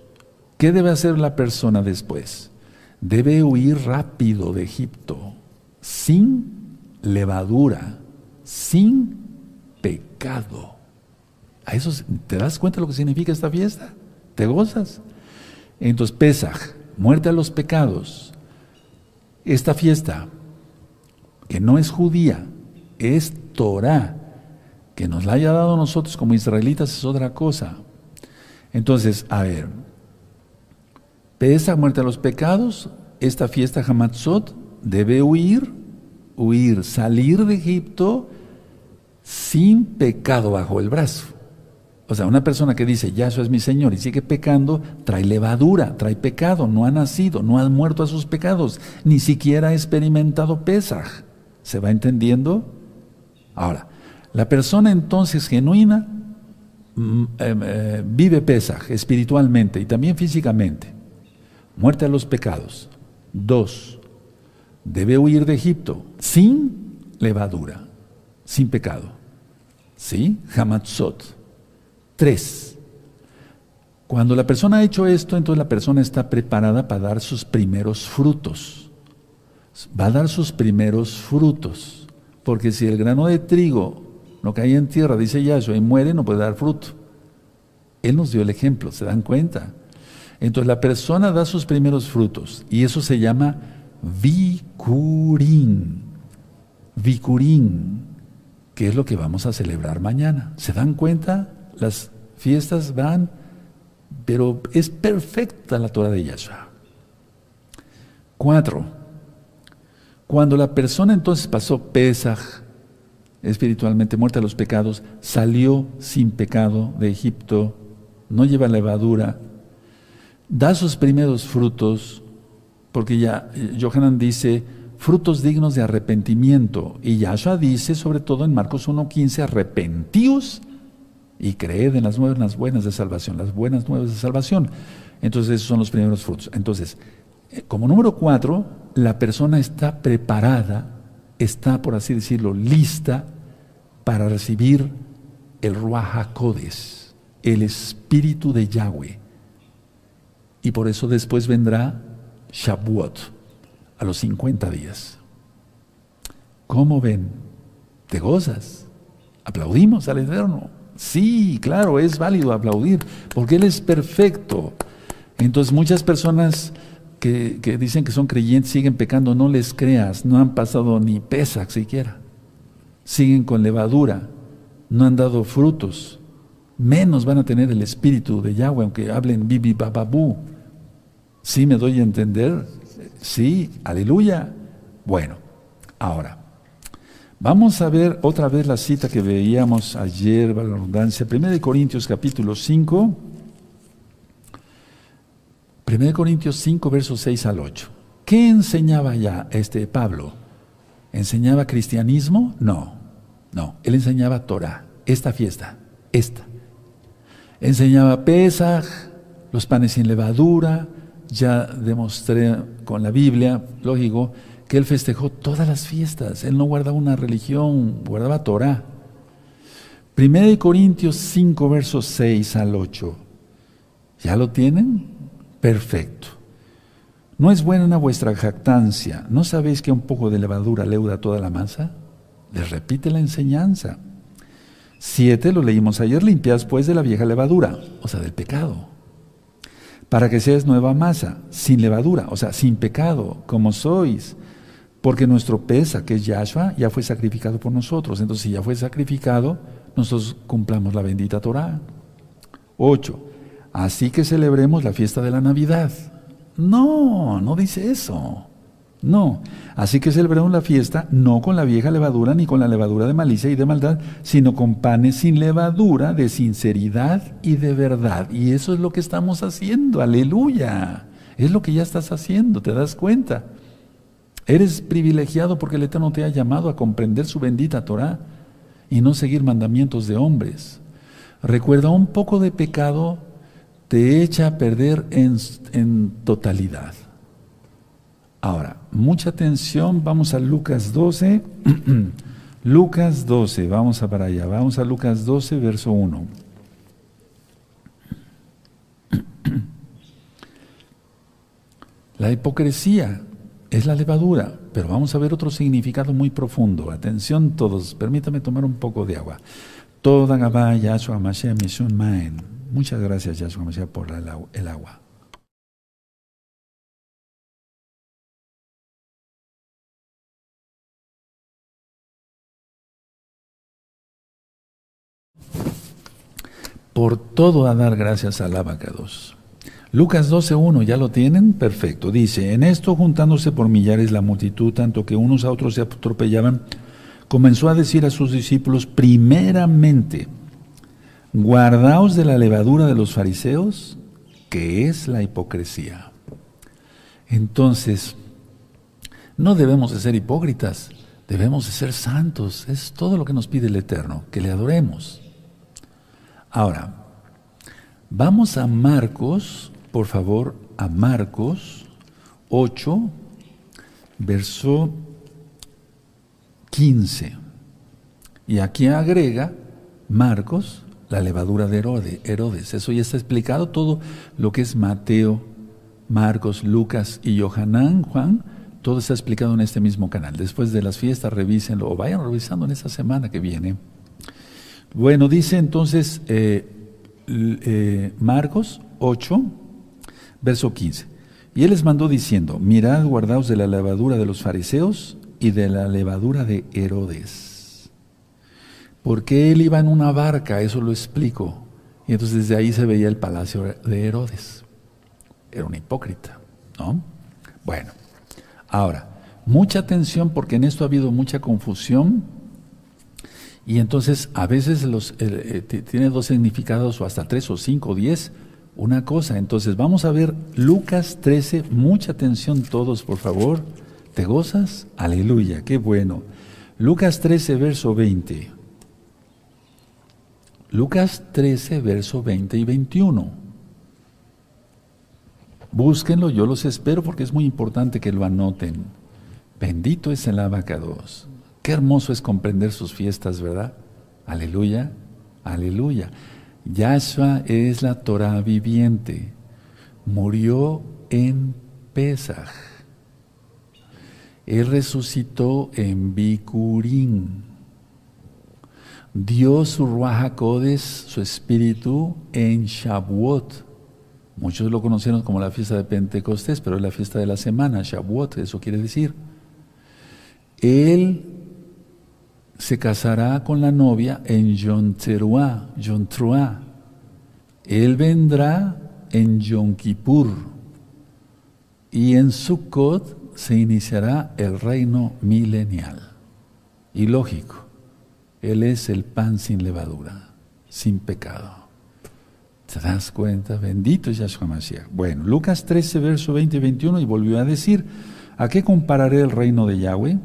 ¿qué debe hacer la persona después? Debe huir rápido de Egipto, sin levadura, sin pecado. ¿A eso, ¿Te das cuenta de lo que significa esta fiesta? ¿Te gozas? Entonces, Pesaj, muerte a los pecados. Esta fiesta, que no es judía, es Torah. Que nos la haya dado nosotros como israelitas es otra cosa. Entonces, a ver, pesa muerte a los pecados, esta fiesta Hamatzot debe huir, huir, salir de Egipto sin pecado bajo el brazo. O sea, una persona que dice, Yahshua es mi Señor y sigue pecando, trae levadura, trae pecado, no ha nacido, no ha muerto a sus pecados, ni siquiera ha experimentado Pesaj. ¿Se va entendiendo? Ahora, la persona entonces genuina mm, em, eh, vive Pesaj espiritualmente y también físicamente. Muerte a los pecados. Dos, debe huir de Egipto sin levadura, sin pecado. ¿Sí? Hamatzot. Tres, cuando la persona ha hecho esto, entonces la persona está preparada para dar sus primeros frutos. Va a dar sus primeros frutos. Porque si el grano de trigo no cae en tierra, dice Yahshua, y muere, no puede dar fruto. Él nos dio el ejemplo, ¿se dan cuenta? Entonces la persona da sus primeros frutos y eso se llama vicurín. Vicurín, que es lo que vamos a celebrar mañana. ¿Se dan cuenta? Las fiestas van, pero es perfecta la Torah de Yahshua. Cuatro, cuando la persona entonces pasó Pesaj, espiritualmente muerta a los pecados, salió sin pecado de Egipto, no lleva levadura, da sus primeros frutos, porque ya Johanan dice, frutos dignos de arrepentimiento, y Yahshua dice, sobre todo en Marcos 1.15, arrepentíos y creed en las buenas buenas de salvación, las buenas nuevas de salvación. Entonces esos son los primeros frutos. Entonces, eh, como número cuatro, la persona está preparada, está, por así decirlo, lista para recibir el Ruach el Espíritu de Yahweh. Y por eso después vendrá Shavuot, a los 50 días. ¿Cómo ven? ¿Te gozas? ¿Aplaudimos al Eterno? Sí, claro, es válido aplaudir, porque Él es perfecto. Entonces muchas personas que, dicen que son creyentes siguen pecando, no les creas, no han pasado ni pesa siquiera. Siguen con levadura, no han dado frutos, menos van a tener el espíritu de Yahweh, aunque hablen bibi bababú. ¿Sí me doy a entender? Sí, aleluya. Bueno, ahora, vamos a ver otra vez la cita que veíamos ayer, la redundancia, 1 Corintios capítulo 5, 1 Corintios 5, versos 6 al 8. ¿Qué enseñaba ya este Pablo? ¿Enseñaba cristianismo? No, no, él enseñaba Torah, esta fiesta, esta. Enseñaba Pesach, los panes sin levadura, ya demostré con la Biblia, lógico, que él festejó todas las fiestas, él no guardaba una religión, guardaba Torah. 1 Corintios 5, versos 6 al 8. ¿Ya lo tienen? Perfecto. ¿No es buena vuestra jactancia? ¿No sabéis que un poco de levadura leuda toda la masa? Les repite la enseñanza. Siete, lo leímos ayer, limpias pues de la vieja levadura, o sea, del pecado. Para que seas nueva masa, sin levadura, o sea, sin pecado, como sois. Porque nuestro pesa, que es Yahshua, ya fue sacrificado por nosotros. Entonces, si ya fue sacrificado, nosotros cumplamos la bendita Torah. Ocho, así que celebremos la fiesta de la Navidad. No, no dice eso. No, así que celebremos la fiesta no con la vieja levadura ni con la levadura de malicia y de maldad, sino con panes sin levadura, de sinceridad y de verdad. Y eso es lo que estamos haciendo, aleluya. Es lo que ya estás haciendo, ¿te das cuenta? Eres privilegiado porque el Eterno te ha llamado a comprender su bendita Torah y no seguir mandamientos de hombres. Recuerda, un poco de pecado te echa a perder en, en totalidad. Ahora, mucha atención, vamos a Lucas 12. *clears throat* Lucas 12, vamos a para allá, vamos a Lucas 12, verso 1. *clears throat* La hipocresía es la levadura, pero vamos a ver otro significado muy profundo. Atención todos, permítame tomar un poco de agua. Toda Yahshua Mashiach Muchas gracias Yahshua Mashiach por el agua. Por todo a dar gracias al abacados. Lucas 12.1, ¿ya lo tienen? Perfecto. Dice, en esto juntándose por millares la multitud, tanto que unos a otros se atropellaban, comenzó a decir a sus discípulos, primeramente, guardaos de la levadura de los fariseos, que es la hipocresía. Entonces, no debemos de ser hipócritas, debemos de ser santos. Es todo lo que nos pide el Eterno, que le adoremos. Ahora, vamos a Marcos, por favor, a Marcos 8, verso 15. Y aquí agrega Marcos la levadura de Herodes. Eso ya está explicado todo lo que es Mateo, Marcos, Lucas y Johanán, Juan. Todo está explicado en este mismo canal. Después de las fiestas, revísenlo o vayan revisando en esta semana que viene. Bueno, dice entonces eh, eh, Marcos 8, verso 15. Y él les mandó diciendo, mirad, guardaos de la levadura de los fariseos y de la levadura de Herodes. Porque él iba en una barca, eso lo explico. Y entonces desde ahí se veía el palacio de Herodes. Era un hipócrita, ¿no? Bueno, ahora, mucha atención porque en esto ha habido mucha confusión y entonces a veces los, eh, tiene dos significados o hasta tres o cinco o diez, una cosa. Entonces vamos a ver Lucas 13, mucha atención todos por favor. ¿Te gozas? Aleluya, qué bueno. Lucas 13, verso 20. Lucas 13, verso 20 y 21. Búsquenlo, yo los espero porque es muy importante que lo anoten. Bendito es el abacados. Qué hermoso es comprender sus fiestas, ¿verdad? Aleluya, aleluya. Yahshua es la Torah viviente. Murió en Pesaj. Él resucitó en Bikurín. Dio su Ruach su espíritu, en Shavuot. Muchos lo conocieron como la fiesta de Pentecostés, pero es la fiesta de la semana, Shavuot, eso quiere decir. Él se casará con la novia en Yom Teruah, Él vendrá en Yom y en Sukkot se iniciará el reino milenial. Y lógico, Él es el pan sin levadura, sin pecado. ¿Te das cuenta? Bendito Yahshua Mashiach. Bueno, Lucas 13, verso 20 y 21, y volvió a decir, ¿a qué compararé el reino de Yahweh?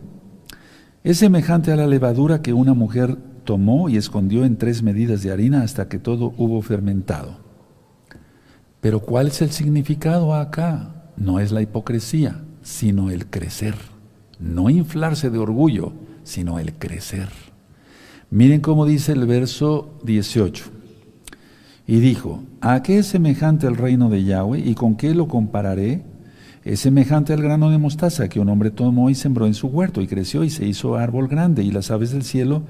Es semejante a la levadura que una mujer tomó y escondió en tres medidas de harina hasta que todo hubo fermentado. Pero ¿cuál es el significado acá? No es la hipocresía, sino el crecer. No inflarse de orgullo, sino el crecer. Miren cómo dice el verso 18. Y dijo, ¿a qué es semejante el reino de Yahweh y con qué lo compararé? Es semejante al grano de mostaza que un hombre tomó y sembró en su huerto y creció y se hizo árbol grande y las aves del cielo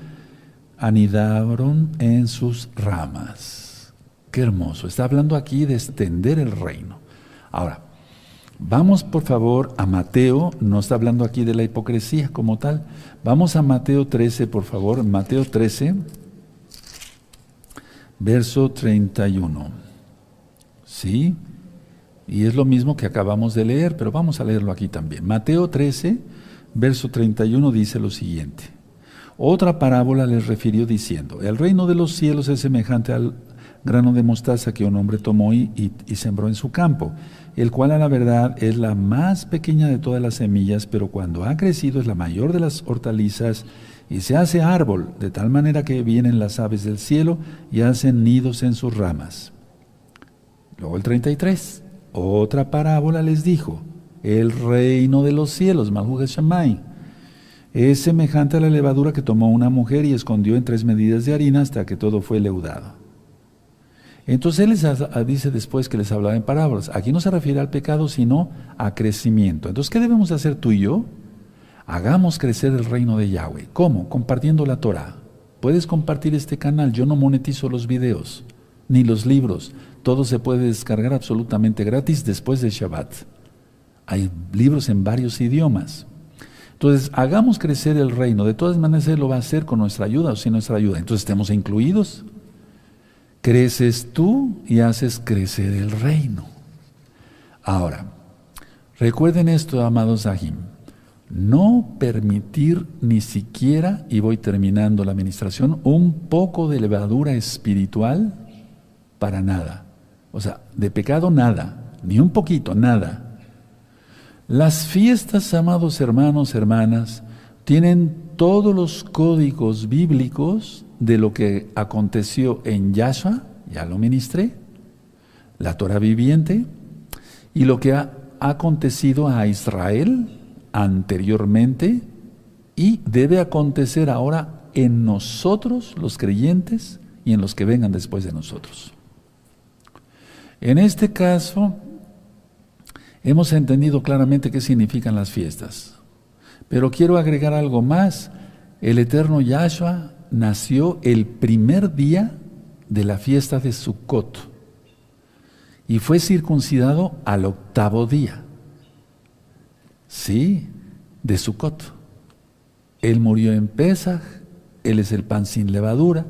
anidaron en sus ramas. Qué hermoso. Está hablando aquí de extender el reino. Ahora, vamos por favor a Mateo, no está hablando aquí de la hipocresía como tal. Vamos a Mateo 13, por favor. Mateo 13, verso 31. ¿Sí? Y es lo mismo que acabamos de leer, pero vamos a leerlo aquí también. Mateo 13, verso 31 dice lo siguiente. Otra parábola les refirió diciendo, el reino de los cielos es semejante al grano de mostaza que un hombre tomó y, sembró en su campo, el cual a la verdad es la más pequeña de todas las semillas, pero cuando ha crecido es la mayor de las hortalizas y se hace árbol, de tal manera que vienen las aves del cielo y hacen nidos en sus ramas. Luego el 33. Otra parábola les dijo, el reino de los cielos, Malhuga Shammai, es semejante a la levadura que tomó una mujer y escondió en tres medidas de harina hasta que todo fue leudado. Entonces él les dice después que les hablaba en parábolas. Aquí no se refiere al pecado, sino a crecimiento. Entonces, ¿qué debemos hacer tú y yo? Hagamos crecer el reino de Yahweh. ¿Cómo? Compartiendo la Torah. Puedes compartir este canal. Yo no monetizo los videos ni los libros. Todo se puede descargar absolutamente gratis después de Shabbat. Hay libros en varios idiomas. Entonces, hagamos crecer el reino. De todas maneras, Él lo va a hacer con nuestra ayuda o sin nuestra ayuda. Entonces, estemos incluidos. Creces tú y haces crecer el reino. Ahora, recuerden esto, amados Ahim. No permitir ni siquiera, y voy terminando la administración, un poco de levadura espiritual para nada. O sea, de pecado nada, ni un poquito, nada. Las fiestas, amados hermanos, hermanas, tienen todos los códigos bíblicos de lo que aconteció en Yahshua, ya lo ministré, la Torah viviente, y lo que ha acontecido a Israel anteriormente y debe acontecer ahora en nosotros, los creyentes, y en los que vengan después de nosotros. En este caso, hemos entendido claramente qué significan las fiestas. Pero quiero agregar algo más. El eterno Yahshua nació el primer día de la fiesta de Sukkot y fue circuncidado al octavo día. Sí, de Sukkot. Él murió en Pesach, Él es el pan sin levadura,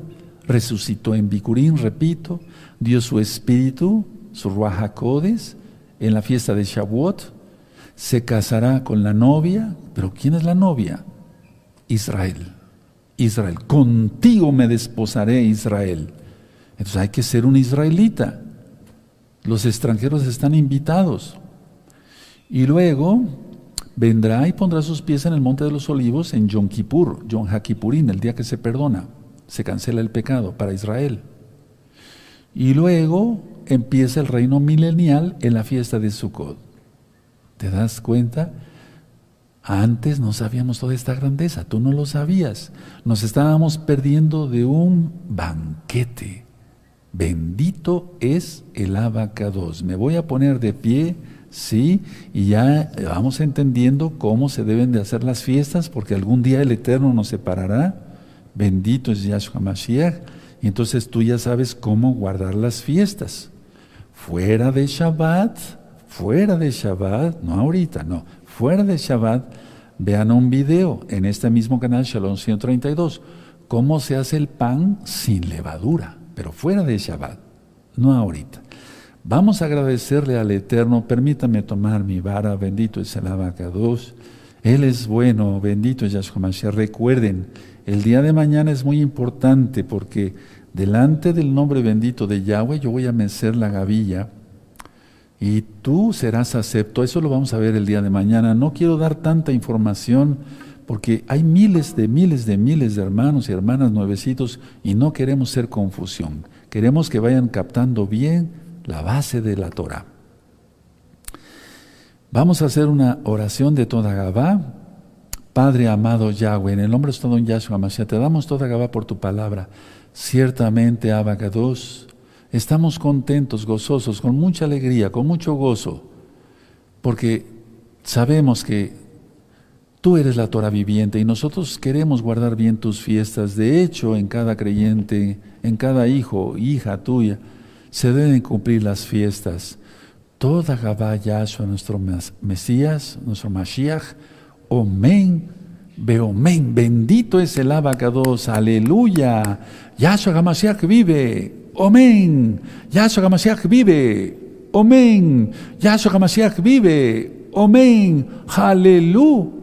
resucitó en Bikurín, repito, dio su espíritu su Ruajacodes, en la fiesta de Shavuot, se casará con la novia, pero ¿quién es la novia? Israel. Israel, contigo me desposaré, Israel. Entonces hay que ser un israelita. Los extranjeros están invitados. Y luego vendrá y pondrá sus pies en el monte de los olivos en Yom Kippur, Yom HaKippurín, el día que se perdona, se cancela el pecado para Israel. Y luego empieza el reino milenial en la fiesta de Sukkot. ¿Te das cuenta? Antes no sabíamos toda esta grandeza, tú no lo sabías. Nos estábamos perdiendo de un banquete. Bendito es el abacados. Me voy a poner de pie ¿sí? Y ya vamos entendiendo cómo se deben de hacer las fiestas, porque algún día el Eterno nos separará. Bendito es Yahshua Mashiach. Y entonces tú ya sabes cómo guardar las fiestas. Fuera de Shabbat, fuera de Shabbat, no ahorita, no, fuera de Shabbat, vean un video en este mismo canal, Shalom 132, cómo se hace el pan sin levadura, pero fuera de Shabbat, no ahorita. Vamos a agradecerle al Eterno. Permítame tomar mi vara. Bendito es el abacados. Él es bueno. Bendito es Yahshua. Recuerden, el día de mañana es muy importante porque delante del nombre bendito de Yahweh yo voy a mecer la gavilla y tú serás acepto. Eso lo vamos a ver el día de mañana. No quiero dar tanta información porque hay miles de miles de miles de hermanos y hermanas nuevecitos y no queremos ser confusión. Queremos que vayan captando bien la base de la Torah. Vamos a hacer una oración de toda Gabá. Padre amado Yahweh, en el nombre de todo Yahshua Mashiach, te damos toda Gabá por tu palabra. Ciertamente, Abacados, estamos contentos, gozosos, con mucha alegría, con mucho gozo, porque sabemos que tú eres la Torah viviente y nosotros queremos guardar bien tus fiestas. De hecho, en cada creyente, en cada hijo, hija tuya, se deben cumplir las fiestas. Toda Gabá Yahshua, nuestro Mesías, nuestro Mashiach, Omen, Beomen, bendito es el abacados, aleluya. Yahshua Hamashiach vive, Omen. Yahshua Hamashiach vive, Omen. Yahshua Hamashiach vive, Omen. Aleluya,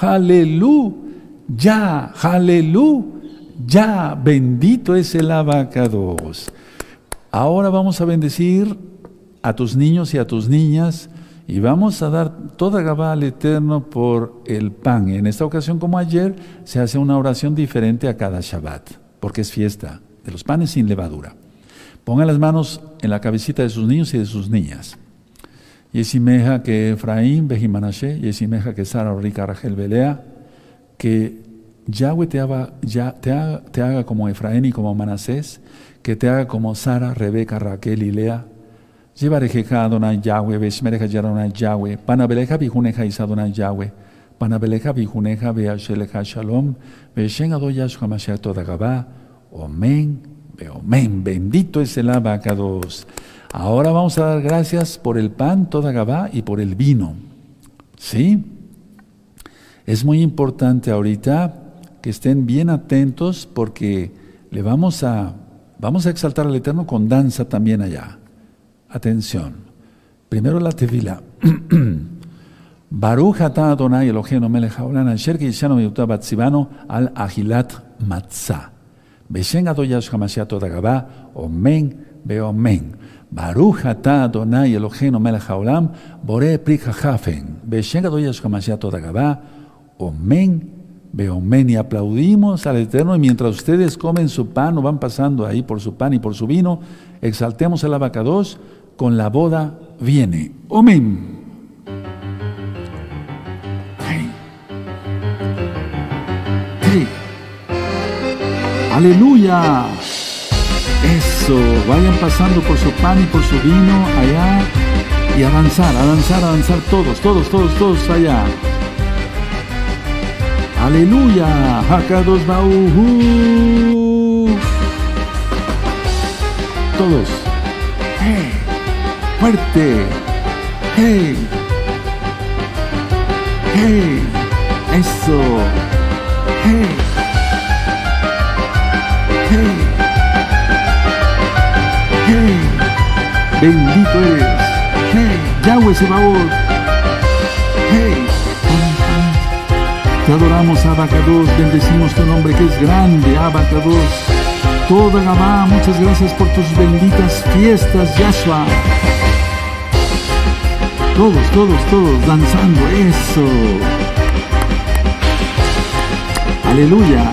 aleluya, aleluya. Bendito es el abacados. Ahora vamos a bendecir a tus niños y a tus niñas y vamos a dar toda Gabá al Eterno por el pan. En esta ocasión, como ayer, se hace una oración diferente a cada Shabbat, porque es fiesta de los panes sin levadura. Pongan las manos en la cabecita de sus niños y de sus niñas. Yesimeja que Efraín, Bejimanashe, Yesimeja que Sara, Rica, Rachel, Belea, que Yahweh haga, te haga como Efraín y como Manasés, que te haga como Sara, Rebeca, Raquel y Lea. Llevarejeja Adonai Yahweh, Beshmereja Adonai Yahweh, Panabeleja Bijuneja Isadonai Yahweh, Panabeleja Bijuneja Beasheleja Shalom, Beshen Adoyashua Mashiach Todagabá, Omen, Omen, bendito es el abacados. Ahora vamos a dar gracias por el pan Todagabá y por el vino. ¿Sí? Es muy importante ahorita que estén bien atentos porque le vamos a Vamos a exaltar al Eterno con danza también allá. Atención. Primero la tevila. *clears throat* Baruch atah Adonai Eloheinu melech haolam asher kishanu miyutav al ahilat matzah. Beshen Adonai Yahshua Mashiach Todagabá, Omen beomen. Baruch atah Adonai Eloheinu melech haolam bore pri hafen. Beshen Adonai Yahshua Mashiach Todagabá, Omen Beomen y aplaudimos al Eterno y mientras ustedes comen su pan o van pasando ahí por su pan y por su vino, exaltemos el abacados, con la boda viene. Omen. Aleluya. Eso, vayan pasando por su pan y por su vino allá y avanzar, avanzar, avanzar todos, todos, todos, todos allá. Aleluya. Hakados Bauhu. Todos. Hey. Fuerte. Hey. Hey. Eso. Hey. Hey. Hey. Bendito eres. Hey. Yahweh Sebaot. Hey. Te adoramos, Abacados, bendecimos tu nombre que es grande, Abacados. Toda Gabá, muchas gracias por tus benditas fiestas, Yahshua. Todos, todos, todos danzando, eso. Aleluya.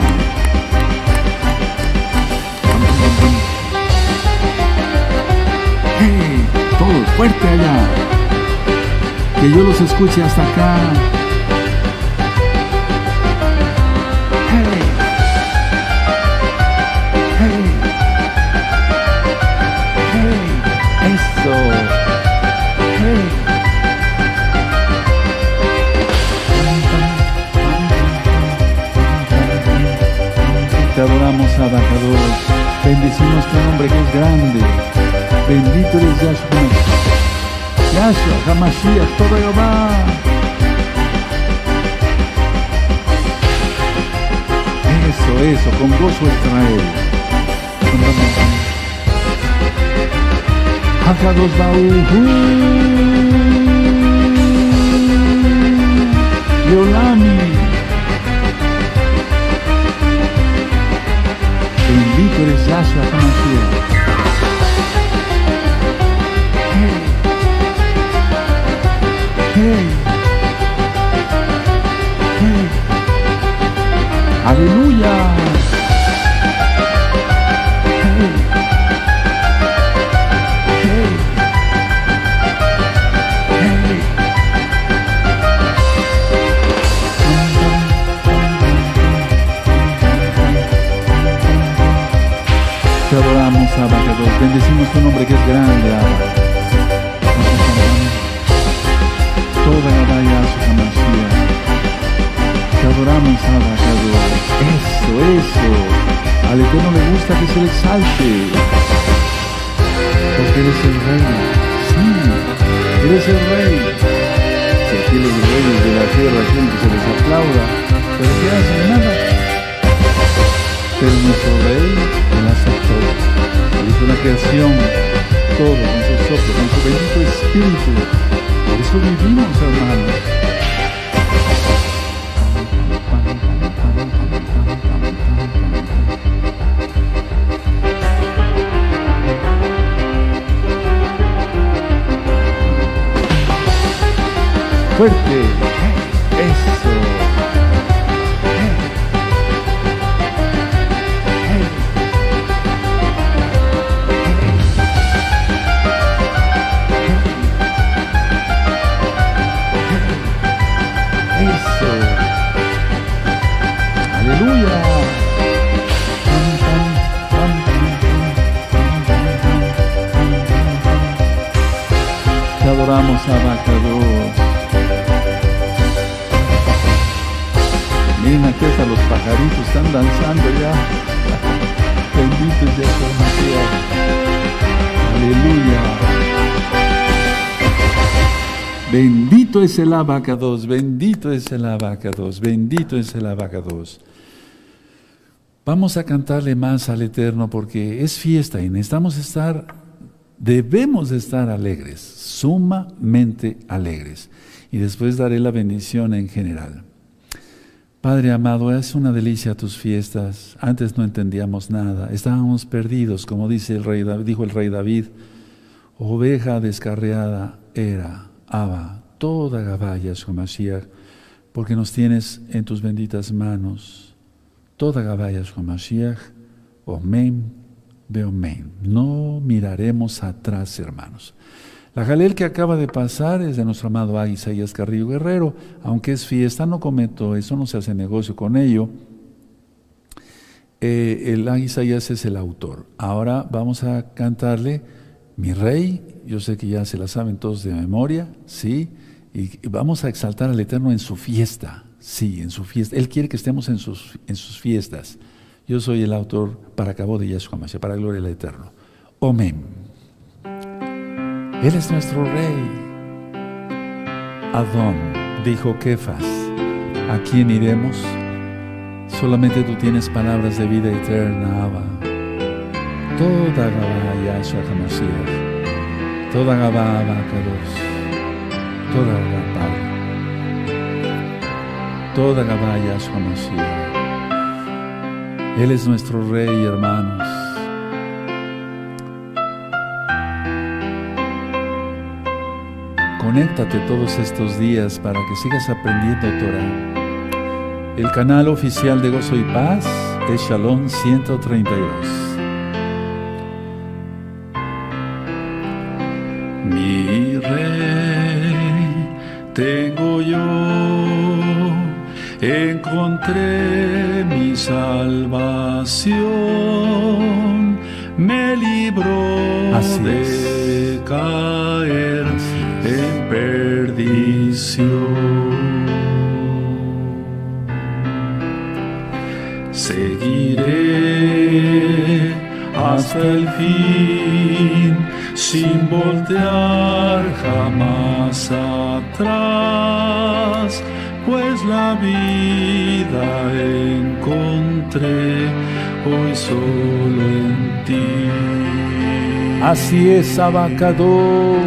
Hey, todos, fuerte allá. Que yo los escuche hasta acá. Bendecimos tu nombre que es grande. Bendito eres Yahshua. Yahshua, Hamashiach, todo Jehová. Eso, eso, con gozo Israel. Hakados Bauhu. Yolami. autorizzasse la panacea. Aleluia! Bendecimos tu nombre que es grande, Abba. Toda la valla a su Hamashiach. Te adoramos, Abacados. Eso, eso. Al Eterno le gusta que se le exalte. Porque eres el rey. Sí, eres el rey. Si aquí los reyes de la tierra quieren que se les aplauda, pero ¿qué hacen? Nada. Pero nuestro rey él hace hizo la creación, todo con su soplo, con su bendito espíritu. Por eso vivimos, hermanos. Fuerte. Bendito es el abacados, bendito es el abacados, bendito es el abacados. Vamos a cantarle más al Eterno porque es fiesta y necesitamos estar, debemos estar alegres, sumamente alegres. Y después daré la bendición en general. Padre amado, es una delicia tus fiestas. Antes no entendíamos nada, estábamos perdidos, como dice el rey, dijo el rey David. Oveja descarriada era, Abba, toda Gabaya, Mashiach, porque nos tienes en tus benditas manos. Toda Gabaya, Mashiach, Omen. No miraremos atrás, hermanos. La jalel que acaba de pasar es de nuestro amado Águila Isaías Carrillo Guerrero. Aunque es fiesta, no cometo eso, no se hace negocio con ello. Eh, el Águila Isaías es el autor. Ahora vamos a cantarle Mi Rey. Yo sé que ya se la saben todos de memoria, ¿sí? Y vamos a exaltar al Eterno en su fiesta, sí, en su fiesta. Él quiere que estemos en sus, en sus fiestas. Yo soy el autor para cabo de Yahshua Mashiach, para la gloria del Eterno. Omen. Él es nuestro rey. Adón, dijo Kefas, ¿a quién iremos? Solamente tú tienes palabras de vida eterna, Abba. Toda Gabá Yahshua toda Gabá Abba toda Gabá Padre, toda Gabá Yahshua HaMashiach. Él es nuestro rey, hermanos. Conéctate todos estos días para que sigas aprendiendo Torah. El canal oficial de Gozo y Paz es Shalom 132. Mi encontré mi salvación, me libró Así de caer. Así en perdición. Seguiré hasta el fin sin voltear jamás atrás, pues la vida encontré hoy solo en ti. Así es, abacados.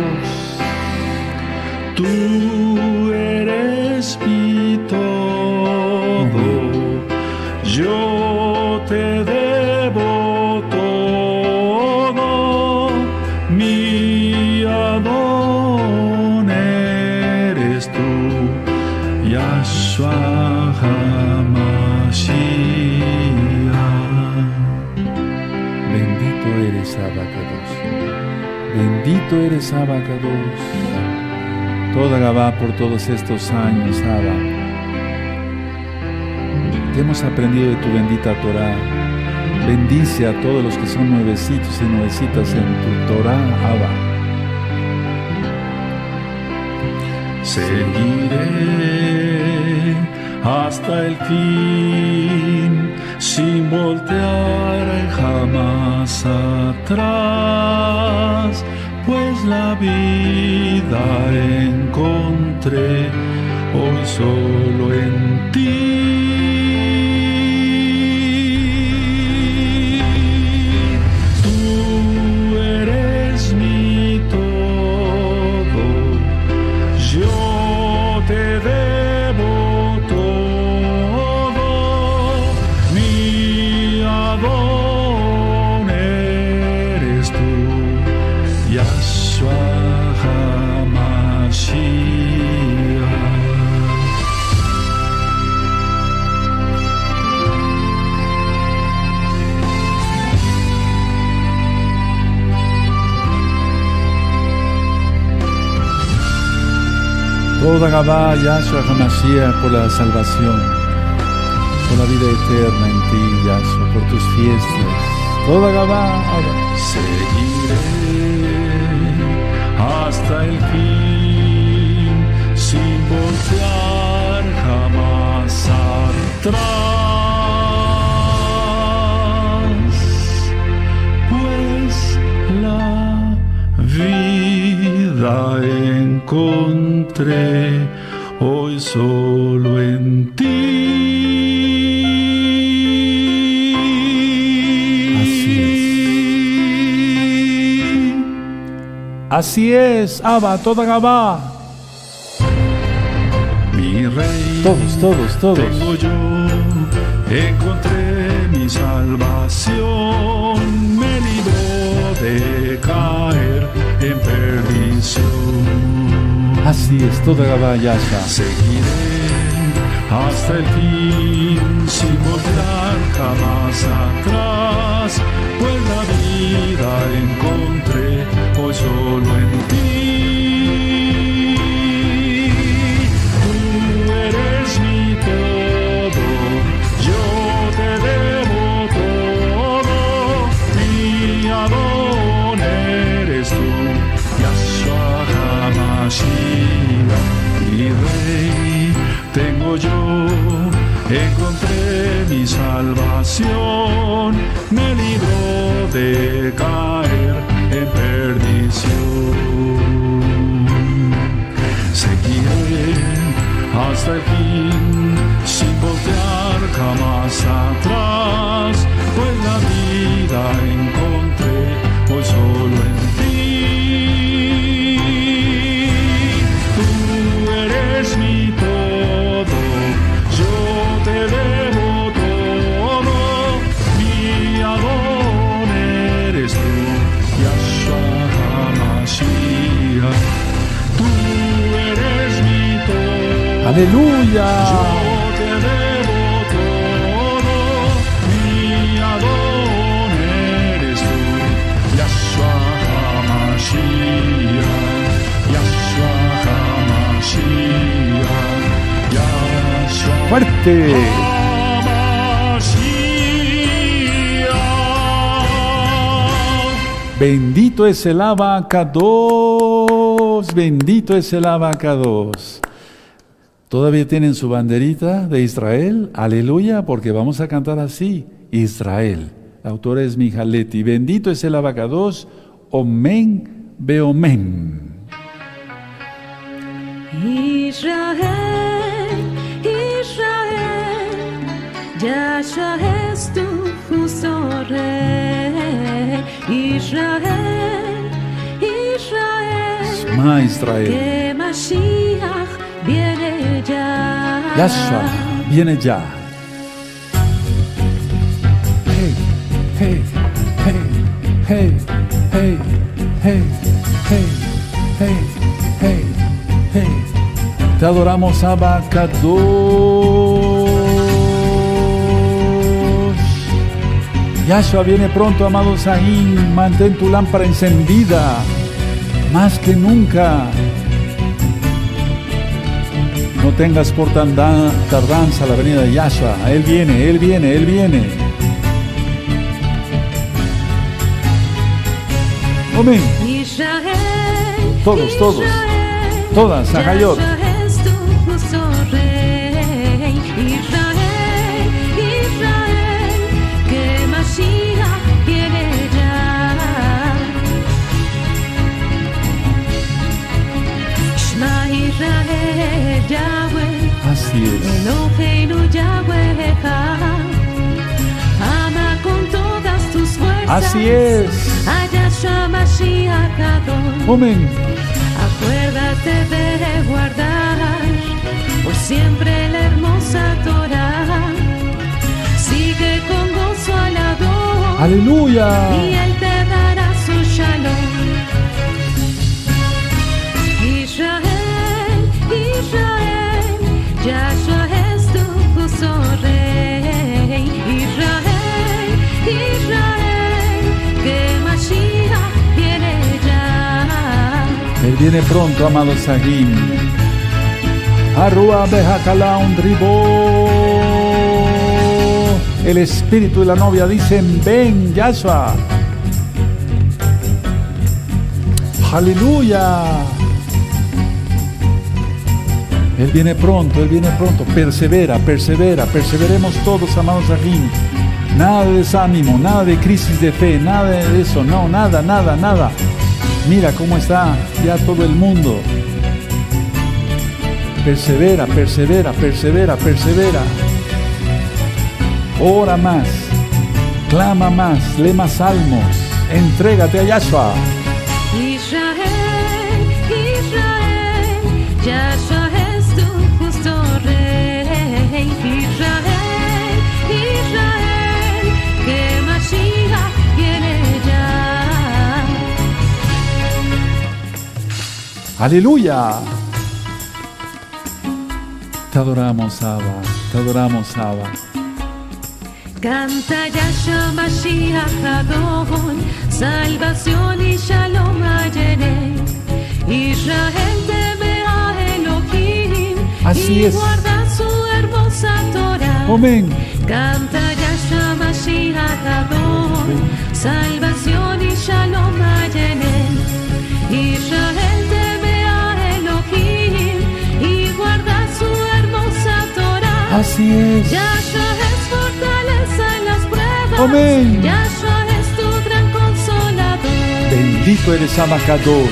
Tú Bendito eres, abacados. Toda Gabá por todos estos años, Abba. Que hemos aprendido de tu bendita Torah. Bendice a todos los que son nuevecitos y nuevecitas en tu Torah, Abba. Seguiré hasta el fin sin voltear jamás atrás, pues la vida encontré hoy solo en ti. Toda Gabá, Yahshua HaMashiach, por la salvación, por la vida eterna en ti, Yahshua, por tus fiestas. Toda Abba. Seguiré hasta el fin sin voltear jamás atrás, pues la vida encontré hoy solo en ti. Así es, Abba, toda Gabá. Mi rey, Todos, todos, todos. tengo yo, encontré mi salvación, me libró de caer en. Así es, toda Gabá, Yahshua. Seguiré hasta el fin sin volver jamás atrás, pues la vida encontré hoy solo encontré mi salvación, me libró de caer en perdición. Seguiré hasta el fin, sin voltear jamás atrás, Yahshua Fuerte. HaMashiach. Bendito es el abacados. abacados, bendito es el abacados. ¿Todavía tienen su banderita de Israel? Aleluya, porque vamos a cantar así, Israel. La autora es Mijaletti. Bendito es el abacados, omen, beomen. Israel, Israel, Yahshua es tu justo rey. Israel, Israel, Ma Israel. que Mashiach viene ya. Yahshua viene ya. Hey, hey, hey, hey, hey, hey, hey, hey, hey, hey. Te adoramos, Abacados. Yahshua viene pronto, amado Sahim. Mantén tu lámpara encendida, más que nunca. No tengas por tardanza la venida de Yahshua. Él viene, Él viene, Él viene. Amén. Todos, todos. Todas, Ajayot. Así es. Eloheinu Yahweh Ama con todas tus fuerzas. Así es. Amén. Acuérdate de guardar por siempre la hermosa Torah. Sigue con gozo al Aleluya. y Él te dará su shalom. Yahshua es tu justo rey. Israel, Israel, que Mashiach viene ya. Él viene pronto, amado Sahim. Arrua Bejakala Undribo. El espíritu y la novia dicen: Ven, Yahshua. Aleluya. Él viene pronto, Él viene pronto. Persevera, persevera, perseveremos todos, amados Sahim. Nada de desánimo, nada de crisis de fe, nada de eso, no, nada, nada, nada. Mira cómo está ya todo el mundo. Persevera, persevera, persevera, persevera. Ora más, clama más, lee más salmos, entrégate a Yahshua. Aleluya. Te adoramos, Abba, te adoramos, Abba. Canta Yahshua Mashiach Adon, salvación y shalom ayere. Israel teme a Elohim Así y es. guarda su hermosa Torah. Amén. Canta Yahshua Mashiach Adon, salvación y shalom ayere. Así es. Yahshua es fortaleza en las pruebas. Amén. Yahshua es tu gran consolador. Bendito eres Abacados.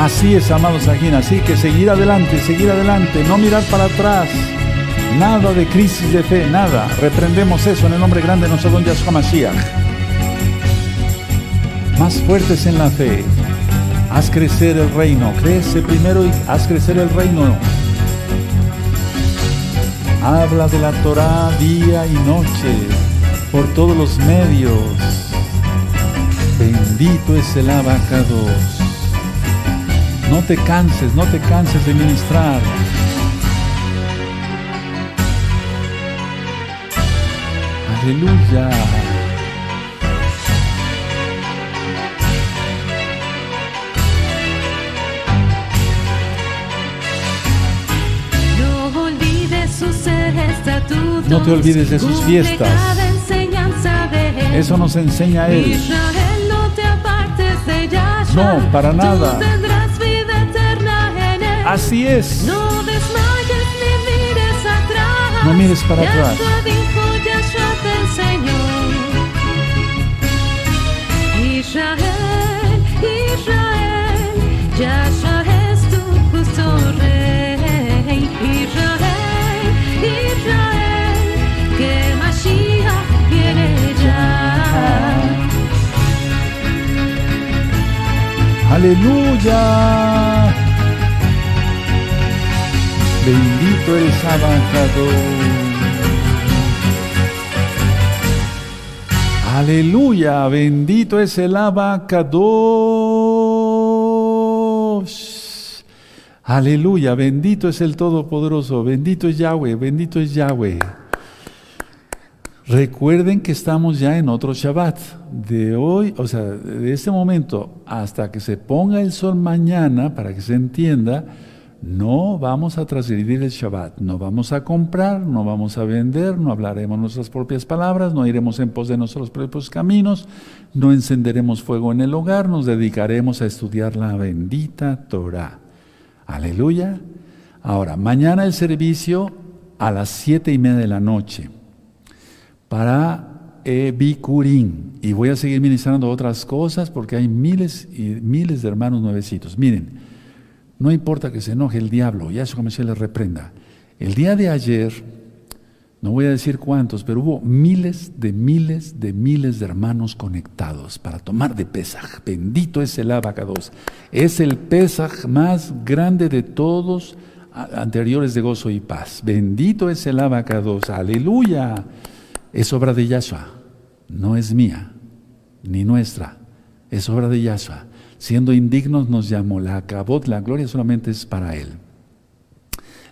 Así es, amados Sajín. Así que seguir adelante, seguir adelante, no mirar para atrás. Nada de crisis de fe, nada. Reprendemos eso en el nombre grande de nuestro don Yahshua Mashiach. Más fuertes en la fe. Haz crecer el reino. Crece primero y haz crecer el reino. Habla de la Torah día y noche, por todos los medios. Bendito es el abacados. No te canses, no te canses de ministrar. Aleluya. No te olvides de sus fiestas. Eso nos enseña a Él. No, para nada. Así es. No mires para atrás. Israel, Israel, Yahshua es tu justo rey. Israel, Israel. Aleluya. Bendito el Abacador. Aleluya, bendito es el Abacados. Aleluya, bendito es el Todopoderoso, bendito es Yahweh, bendito es Yahweh. Recuerden que estamos ya en otro Shabbat. De hoy, o sea, de este momento hasta que se ponga el sol mañana, para que se entienda, no vamos a transgredir el Shabbat. No vamos a comprar, no vamos a vender, no hablaremos nuestras propias palabras, no iremos en pos de nuestros propios caminos, no encenderemos fuego en el hogar, nos dedicaremos a estudiar la bendita Torah. Aleluya. Ahora, mañana el servicio a las siete y media de la noche para eh. Y voy a seguir ministrando otras cosas porque hay miles y miles de hermanos nuevecitos. Miren, no importa que se enoje el diablo, Yahshua Mashiach les reprenda. El día de ayer, no voy a decir cuántos, pero hubo miles de miles de miles de hermanos conectados para tomar de Pesaj. Bendito es el Abacados. Es el Pesaj más grande de todos anteriores de gozo y paz. Bendito es el Abacados. Aleluya. Es obra de Yahshua, no es mía, ni nuestra. Es obra de Yahshua. Siendo indignos nos llamó. La acabot, la gloria solamente es para Él.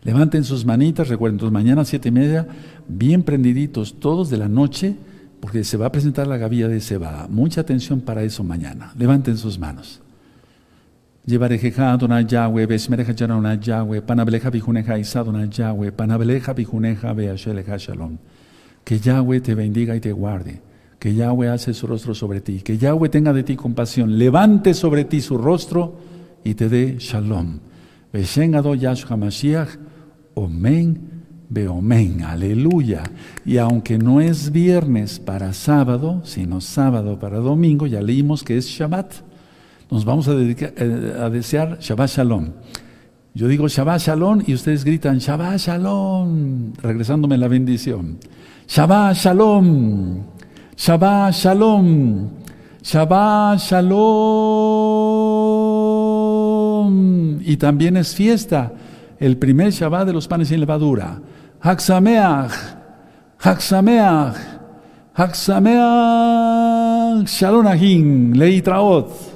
Levanten sus manitas, recuerden, entonces mañana siete y media, bien prendiditos todos de la noche, porque se va a presentar la gavilla de cebada. Mucha atención para eso mañana. Levanten sus manos. Llevarejeja Adonai Yahweh, Besmereja Yahweh, Panabeleja Bijuneja Isa Yahweh, Panabeleja Bijuneja Beasheleja Shalom. Que Yahweh te bendiga y te guarde. Que Yahweh hace su rostro sobre ti. Que Yahweh tenga de ti compasión. Levante sobre ti su rostro y te dé shalom. Beshen Ado Yahshua Mashiach. Omen Beomen. Aleluya. Y aunque no es viernes para sábado, sino sábado para domingo, ya leímos que es Shabbat. Nos vamos a, dedicar, eh, a desear Shabbat Shalom. Yo digo Shabbat Shalom y ustedes gritan Shabbat Shalom, regresándome la bendición. Shabbat Shalom, Shabbat Shalom, Shabbat Shalom. Y también es fiesta, el primer Shabbat de los panes sin levadura. Haksameach, Haksameach, Haksameach, Shalom Ahim, Leitraot.